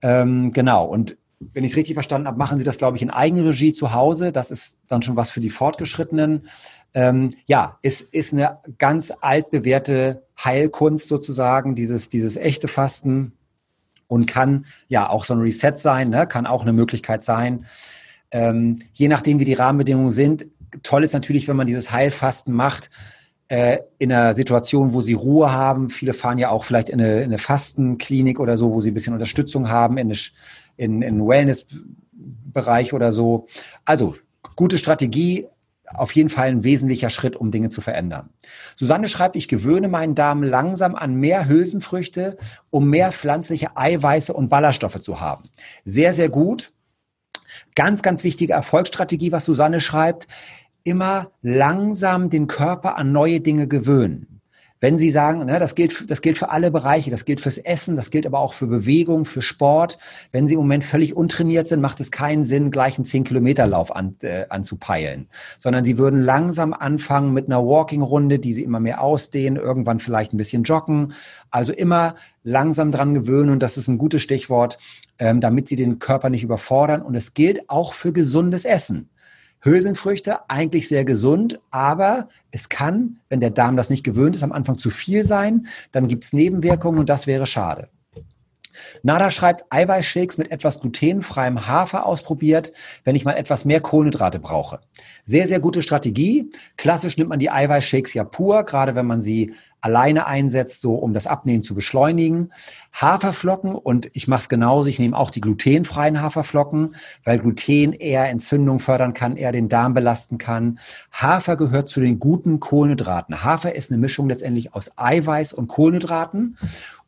Ähm, genau. Und wenn ich es richtig verstanden habe, machen Sie das, glaube ich, in Eigenregie zu Hause. Das ist dann schon was für die Fortgeschrittenen. Ähm, ja, es ist eine ganz altbewährte Heilkunst sozusagen, dieses, dieses echte Fasten und kann ja auch so ein Reset sein, ne? kann auch eine Möglichkeit sein. Ähm, je nachdem, wie die Rahmenbedingungen sind. Toll ist natürlich, wenn man dieses Heilfasten macht, äh, in einer Situation, wo sie Ruhe haben. Viele fahren ja auch vielleicht in eine, in eine Fastenklinik oder so, wo sie ein bisschen Unterstützung haben, in, eine, in, in Wellness-Bereich oder so. Also, gute Strategie, auf jeden Fall ein wesentlicher Schritt, um Dinge zu verändern. Susanne schreibt, ich gewöhne meinen Darm langsam an mehr Hülsenfrüchte, um mehr pflanzliche Eiweiße und Ballaststoffe zu haben. Sehr, sehr gut. Ganz, ganz wichtige Erfolgsstrategie, was Susanne schreibt immer langsam den Körper an neue Dinge gewöhnen. Wenn Sie sagen, ne, das gilt, das gilt für alle Bereiche, das gilt fürs Essen, das gilt aber auch für Bewegung, für Sport. Wenn Sie im Moment völlig untrainiert sind, macht es keinen Sinn, gleich einen 10-Kilometer-Lauf an, äh, anzupeilen, sondern Sie würden langsam anfangen mit einer Walking-Runde, die Sie immer mehr ausdehnen, irgendwann vielleicht ein bisschen joggen. Also immer langsam dran gewöhnen und das ist ein gutes Stichwort, ähm, damit Sie den Körper nicht überfordern. Und es gilt auch für gesundes Essen. Hülsenfrüchte eigentlich sehr gesund, aber es kann, wenn der Darm das nicht gewöhnt ist, am Anfang zu viel sein. Dann gibt es Nebenwirkungen und das wäre schade. Nada schreibt, Eiweißshakes mit etwas glutenfreiem Hafer ausprobiert, wenn ich mal etwas mehr Kohlenhydrate brauche. Sehr, sehr gute Strategie. Klassisch nimmt man die Eiweißshakes ja pur, gerade wenn man sie alleine einsetzt, so um das Abnehmen zu beschleunigen. Haferflocken und ich mache es genauso, ich nehme auch die glutenfreien Haferflocken, weil Gluten eher Entzündung fördern kann, eher den Darm belasten kann. Hafer gehört zu den guten Kohlenhydraten. Hafer ist eine Mischung letztendlich aus Eiweiß und Kohlenhydraten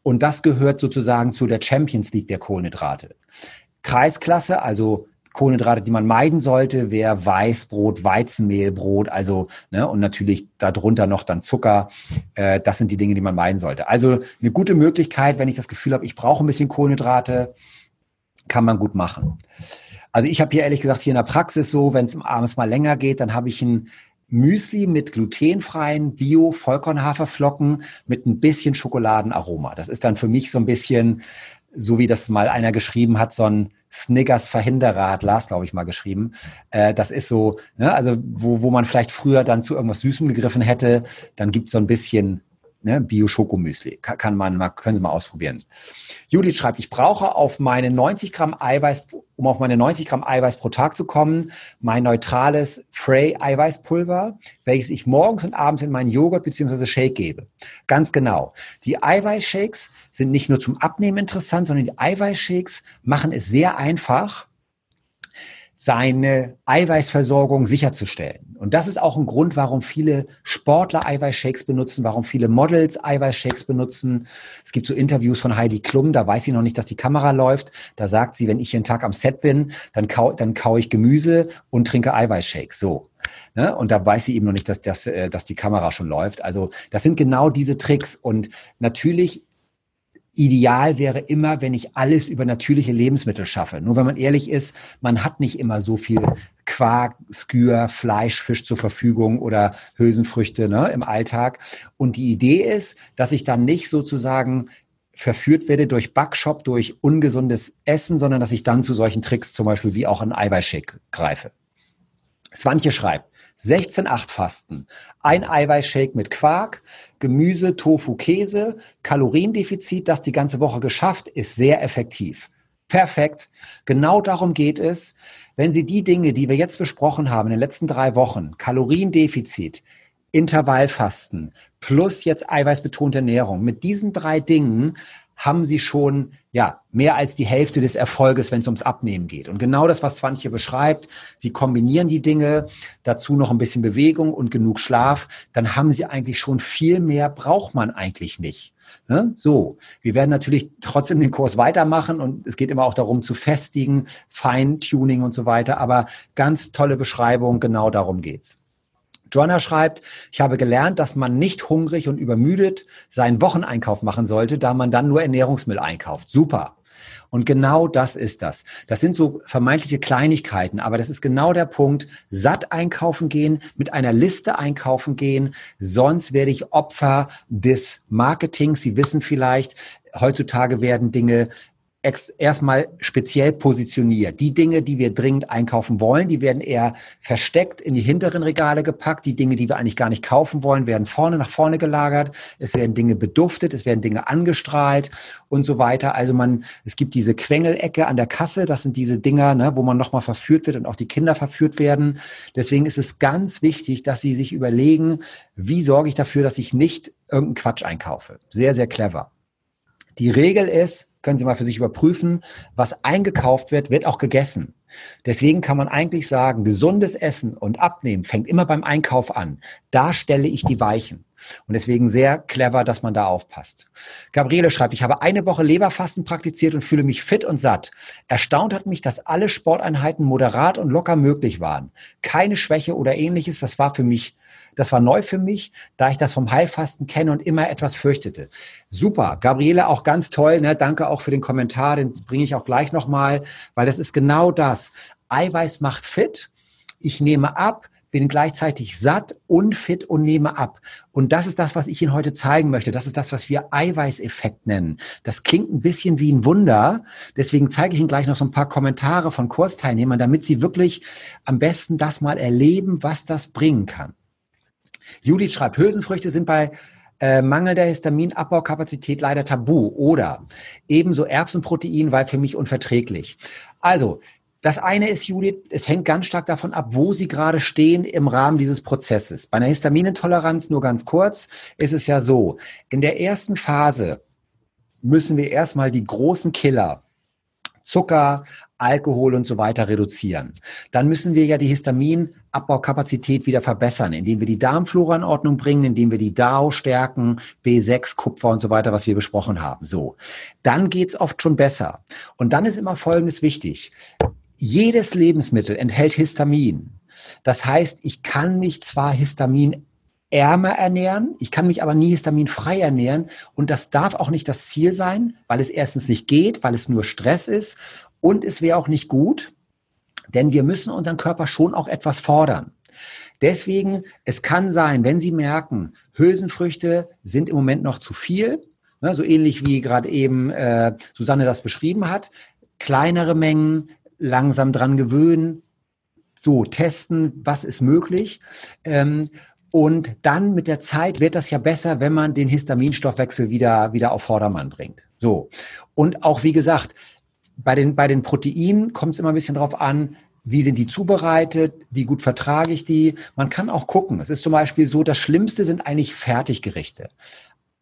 und das gehört sozusagen zu der Champions League der Kohlenhydrate. Kreisklasse, also Kohlenhydrate, die man meiden sollte, wäre Weißbrot, Weizenmehlbrot, also ne, und natürlich darunter noch dann Zucker. Äh, das sind die Dinge, die man meiden sollte. Also eine gute Möglichkeit, wenn ich das Gefühl habe, ich brauche ein bisschen Kohlenhydrate, kann man gut machen. Also ich habe hier ehrlich gesagt hier in der Praxis so, wenn es abends mal länger geht, dann habe ich ein Müsli mit glutenfreien Bio-Vollkornhaferflocken mit ein bisschen Schokoladenaroma. Das ist dann für mich so ein bisschen, so wie das mal einer geschrieben hat, so ein Snickers Verhinderer, hat Lars, glaube ich, mal geschrieben. Äh, das ist so, ne, also wo, wo man vielleicht früher dann zu irgendwas Süßem gegriffen hätte, dann gibt es so ein bisschen ne, Bio-Schokomüsli. Kann, kann man mal, können Sie mal ausprobieren. Judith schreibt, ich brauche auf meine 90 Gramm Eiweiß, um auf meine 90 Gramm Eiweiß pro Tag zu kommen, mein neutrales Frey Eiweißpulver, welches ich morgens und abends in meinen Joghurt bzw. Shake gebe. Ganz genau. Die Eiweißshakes sind nicht nur zum Abnehmen interessant, sondern die Eiweißshakes machen es sehr einfach, seine Eiweißversorgung sicherzustellen. Und das ist auch ein Grund, warum viele Sportler Eiweißshakes benutzen, warum viele Models Eiweißshakes benutzen. Es gibt so Interviews von Heidi Klum, da weiß sie noch nicht, dass die Kamera läuft. Da sagt sie, wenn ich jeden Tag am Set bin, dann kau, dann kau ich Gemüse und trinke Eiweißshakes. So. Ne? Und da weiß sie eben noch nicht, dass, dass, äh, dass die Kamera schon läuft. Also das sind genau diese Tricks. Und natürlich Ideal wäre immer, wenn ich alles über natürliche Lebensmittel schaffe. Nur wenn man ehrlich ist, man hat nicht immer so viel Quark, Skür, Fleisch, Fisch zur Verfügung oder Hülsenfrüchte ne, im Alltag. Und die Idee ist, dass ich dann nicht sozusagen verführt werde durch Backshop, durch ungesundes Essen, sondern dass ich dann zu solchen Tricks zum Beispiel wie auch ein Eiweißshake greife. Swantje schreibt, 16-8 Fasten. Ein Eiweißshake mit Quark, Gemüse, Tofu, Käse, Kaloriendefizit, das die ganze Woche geschafft, ist sehr effektiv. Perfekt. Genau darum geht es. Wenn Sie die Dinge, die wir jetzt besprochen haben in den letzten drei Wochen, Kaloriendefizit, Intervallfasten plus jetzt eiweißbetonte Ernährung, mit diesen drei Dingen haben sie schon ja mehr als die Hälfte des Erfolges, wenn es ums Abnehmen geht. Und genau das, was Swan hier beschreibt, sie kombinieren die Dinge, dazu noch ein bisschen Bewegung und genug Schlaf, dann haben sie eigentlich schon viel mehr, braucht man eigentlich nicht. Ne? So, wir werden natürlich trotzdem den Kurs weitermachen und es geht immer auch darum zu festigen, Feintuning und so weiter, aber ganz tolle Beschreibung, genau darum geht's. Joanna schreibt, ich habe gelernt, dass man nicht hungrig und übermüdet seinen Wocheneinkauf machen sollte, da man dann nur Ernährungsmittel einkauft. Super. Und genau das ist das. Das sind so vermeintliche Kleinigkeiten, aber das ist genau der Punkt. Satt einkaufen gehen, mit einer Liste einkaufen gehen, sonst werde ich Opfer des Marketings. Sie wissen vielleicht, heutzutage werden Dinge erstmal speziell positioniert. Die Dinge, die wir dringend einkaufen wollen, die werden eher versteckt in die hinteren Regale gepackt. Die Dinge, die wir eigentlich gar nicht kaufen wollen, werden vorne nach vorne gelagert. Es werden Dinge beduftet, es werden Dinge angestrahlt und so weiter. Also man, es gibt diese Quengelecke an der Kasse. Das sind diese Dinger, ne, wo man nochmal verführt wird und auch die Kinder verführt werden. Deswegen ist es ganz wichtig, dass Sie sich überlegen, wie sorge ich dafür, dass ich nicht irgendeinen Quatsch einkaufe. Sehr, sehr clever. Die Regel ist, können Sie mal für sich überprüfen, was eingekauft wird, wird auch gegessen. Deswegen kann man eigentlich sagen, gesundes Essen und Abnehmen fängt immer beim Einkauf an. Da stelle ich die Weichen. Und deswegen sehr clever, dass man da aufpasst. Gabriele schreibt, ich habe eine Woche Leberfasten praktiziert und fühle mich fit und satt. Erstaunt hat mich, dass alle Sporteinheiten moderat und locker möglich waren. Keine Schwäche oder ähnliches. Das war für mich das war neu für mich, da ich das vom Heilfasten kenne und immer etwas fürchtete. Super. Gabriele, auch ganz toll. Ne? Danke auch für den Kommentar. Den bringe ich auch gleich nochmal, weil das ist genau das. Eiweiß macht fit. Ich nehme ab, bin gleichzeitig satt, unfit und nehme ab. Und das ist das, was ich Ihnen heute zeigen möchte. Das ist das, was wir Eiweißeffekt nennen. Das klingt ein bisschen wie ein Wunder. Deswegen zeige ich Ihnen gleich noch so ein paar Kommentare von Kursteilnehmern, damit Sie wirklich am besten das mal erleben, was das bringen kann. Judith schreibt, Hülsenfrüchte sind bei äh, mangelnder Histaminabbau-Kapazität leider tabu oder ebenso Erbsenprotein, weil für mich unverträglich. Also, das eine ist, Judith, es hängt ganz stark davon ab, wo Sie gerade stehen im Rahmen dieses Prozesses. Bei einer Histaminintoleranz, nur ganz kurz, ist es ja so, in der ersten Phase müssen wir erstmal die großen Killer, Zucker, Alkohol und so weiter reduzieren. Dann müssen wir ja die Histaminabbau-Kapazität wieder verbessern, indem wir die Darmflora in Ordnung bringen, indem wir die DAO stärken, B6, Kupfer und so weiter, was wir besprochen haben. So. Dann geht's oft schon besser. Und dann ist immer Folgendes wichtig. Jedes Lebensmittel enthält Histamin. Das heißt, ich kann mich zwar Histamin ärmer ernähren. Ich kann mich aber nie histaminfrei ernähren. Und das darf auch nicht das Ziel sein, weil es erstens nicht geht, weil es nur Stress ist und es wäre auch nicht gut, denn wir müssen unseren Körper schon auch etwas fordern. Deswegen, es kann sein, wenn Sie merken, Hülsenfrüchte sind im Moment noch zu viel, ne, so ähnlich wie gerade eben äh, Susanne das beschrieben hat, kleinere Mengen, langsam dran gewöhnen, so testen, was ist möglich. Ähm, und dann mit der Zeit wird das ja besser, wenn man den Histaminstoffwechsel wieder, wieder auf Vordermann bringt. So. Und auch, wie gesagt, bei den, bei den Proteinen kommt es immer ein bisschen drauf an, wie sind die zubereitet, wie gut vertrage ich die. Man kann auch gucken. Es ist zum Beispiel so, das Schlimmste sind eigentlich Fertiggerichte.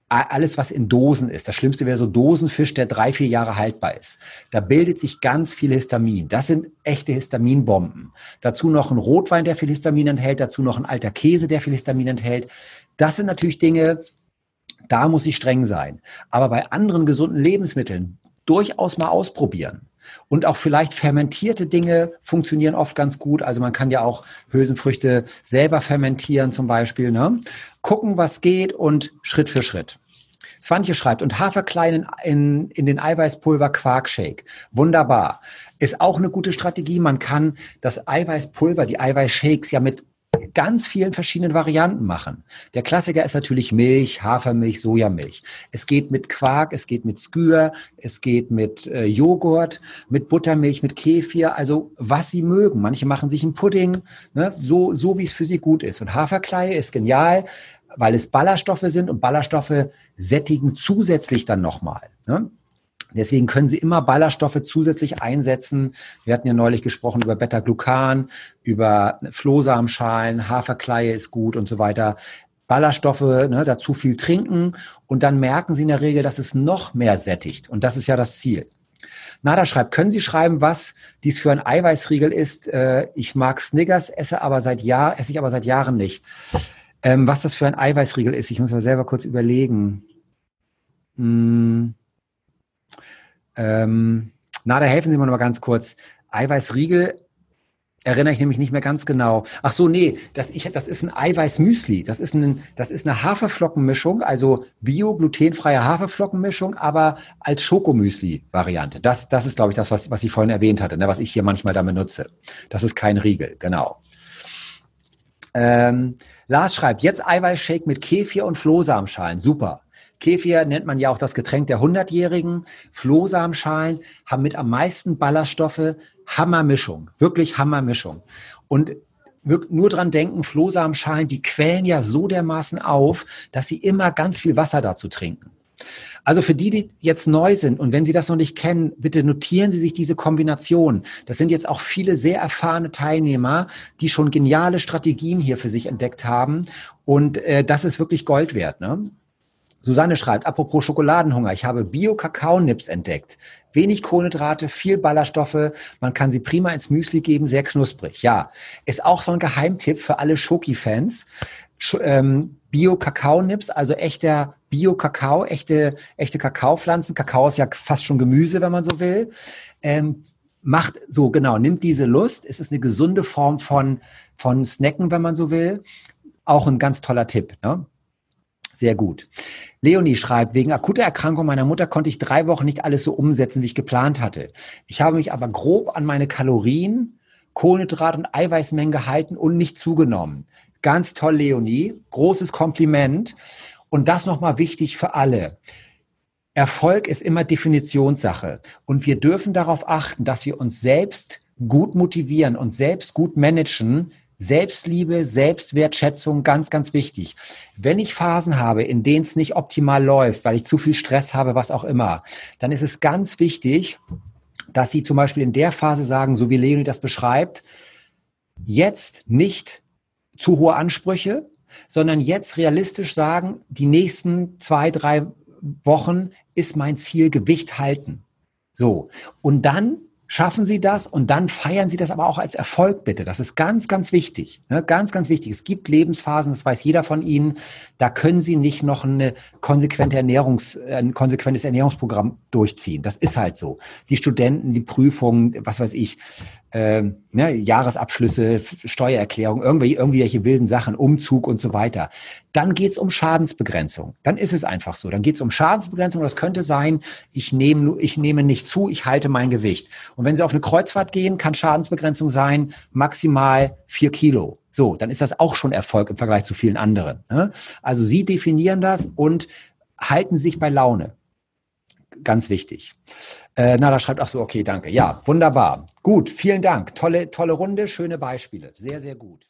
Alles, was in Dosen ist. Das Schlimmste wäre so Dosenfisch, der drei, vier Jahre haltbar ist. Da bildet sich ganz viel Histamin. Das sind echte Histaminbomben. Dazu noch ein Rotwein, der viel Histamin enthält. Dazu noch ein alter Käse, der viel Histamin enthält. Das sind natürlich Dinge, da muss ich streng sein. Aber bei anderen gesunden Lebensmitteln, durchaus mal ausprobieren. Und auch vielleicht fermentierte Dinge funktionieren oft ganz gut. Also man kann ja auch Hülsenfrüchte selber fermentieren zum Beispiel. Ne? Gucken, was geht und Schritt für Schritt. Swantje schreibt, und Haferklein in, in, in den Eiweißpulver Quarkshake. Wunderbar. Ist auch eine gute Strategie. Man kann das Eiweißpulver, die Eiweißshakes ja mit ganz vielen verschiedenen Varianten machen. Der Klassiker ist natürlich Milch, Hafermilch, Sojamilch. Es geht mit Quark, es geht mit Skür, es geht mit äh, Joghurt, mit Buttermilch, mit Kefir, also was Sie mögen. Manche machen sich einen Pudding, ne, so, so wie es für Sie gut ist. Und Haferkleie ist genial, weil es Ballaststoffe sind und Ballaststoffe sättigen zusätzlich dann nochmal. Ne? Deswegen können Sie immer Ballaststoffe zusätzlich einsetzen. Wir hatten ja neulich gesprochen über Beta-Glucan, über Flohsamenschalen, Haferkleie ist gut und so weiter. Ballaststoffe, ne, dazu viel trinken und dann merken Sie in der Regel, dass es noch mehr sättigt. Und das ist ja das Ziel. Nada schreibt, können Sie schreiben, was dies für ein Eiweißriegel ist? Äh, ich mag Snickers, esse aber seit Jahr, esse ich aber seit Jahren nicht. Ähm, was das für ein Eiweißriegel ist, ich muss mir selber kurz überlegen. Hm. Ähm, na, da helfen Sie mir noch mal ganz kurz. Eiweißriegel erinnere ich nämlich nicht mehr ganz genau. Ach so, nee, das, ich, das ist ein Eiweißmüsli. Das ist, ein, das ist eine Haferflockenmischung, also bio-glutenfreie Haferflockenmischung, aber als Schokomüsli-Variante. Das, das ist, glaube ich, das, was, was ich vorhin erwähnt hatte, ne, was ich hier manchmal damit nutze. Das ist kein Riegel, genau. Ähm, Lars schreibt, jetzt Eiweißshake mit Kefir und Flohsamenschalen. Super. Kefir nennt man ja auch das Getränk der Hundertjährigen. Flohsamenschalen haben mit am meisten Ballaststoffe. Hammermischung, wirklich Hammermischung. Und nur dran denken, Flohsamenschalen, die quellen ja so dermaßen auf, dass sie immer ganz viel Wasser dazu trinken. Also für die, die jetzt neu sind und wenn Sie das noch nicht kennen, bitte notieren Sie sich diese Kombination. Das sind jetzt auch viele sehr erfahrene Teilnehmer, die schon geniale Strategien hier für sich entdeckt haben. Und äh, das ist wirklich Gold wert. Ne? Susanne schreibt, apropos Schokoladenhunger, ich habe Bio-Kakao-Nips entdeckt. Wenig Kohlenhydrate, viel Ballaststoffe, man kann sie prima ins Müsli geben, sehr knusprig. Ja, ist auch so ein Geheimtipp für alle Schoki-Fans. Ähm, Bio-Kakao-Nips, also echter Bio-Kakao, echte, echte Kakaopflanzen. Kakao ist ja fast schon Gemüse, wenn man so will. Ähm, macht so, genau, nimmt diese Lust. Es ist eine gesunde Form von, von Snacken, wenn man so will. Auch ein ganz toller Tipp. Ne? Sehr gut. Leonie schreibt, wegen akuter Erkrankung meiner Mutter konnte ich drei Wochen nicht alles so umsetzen, wie ich geplant hatte. Ich habe mich aber grob an meine Kalorien, Kohlenhydrat und Eiweißmengen gehalten und nicht zugenommen. Ganz toll, Leonie. Großes Kompliment. Und das nochmal wichtig für alle. Erfolg ist immer Definitionssache. Und wir dürfen darauf achten, dass wir uns selbst gut motivieren und selbst gut managen, Selbstliebe, Selbstwertschätzung, ganz, ganz wichtig. Wenn ich Phasen habe, in denen es nicht optimal läuft, weil ich zu viel Stress habe, was auch immer, dann ist es ganz wichtig, dass Sie zum Beispiel in der Phase sagen, so wie Leonie das beschreibt, jetzt nicht zu hohe Ansprüche, sondern jetzt realistisch sagen, die nächsten zwei, drei Wochen ist mein Ziel Gewicht halten. So. Und dann Schaffen Sie das und dann feiern Sie das aber auch als Erfolg bitte. Das ist ganz, ganz wichtig. Ne? Ganz, ganz wichtig. Es gibt Lebensphasen, das weiß jeder von Ihnen, da können Sie nicht noch eine konsequente Ernährungs, ein konsequentes Ernährungsprogramm durchziehen. Das ist halt so. Die Studenten, die Prüfungen, was weiß ich, äh, ne, Jahresabschlüsse, Steuererklärung, irgendwie, irgendwelche wilden Sachen, Umzug und so weiter. Dann geht's um Schadensbegrenzung. Dann ist es einfach so. Dann geht's um Schadensbegrenzung. Das könnte sein, ich nehme, ich nehme nicht zu, ich halte mein Gewicht. Und wenn Sie auf eine Kreuzfahrt gehen, kann Schadensbegrenzung sein maximal vier Kilo. So, dann ist das auch schon Erfolg im Vergleich zu vielen anderen. Ne? Also Sie definieren das und halten sich bei Laune ganz wichtig. Äh, Nada schreibt, ach so, okay, danke. Ja, wunderbar. Gut, vielen Dank. Tolle, tolle Runde, schöne Beispiele. Sehr, sehr gut.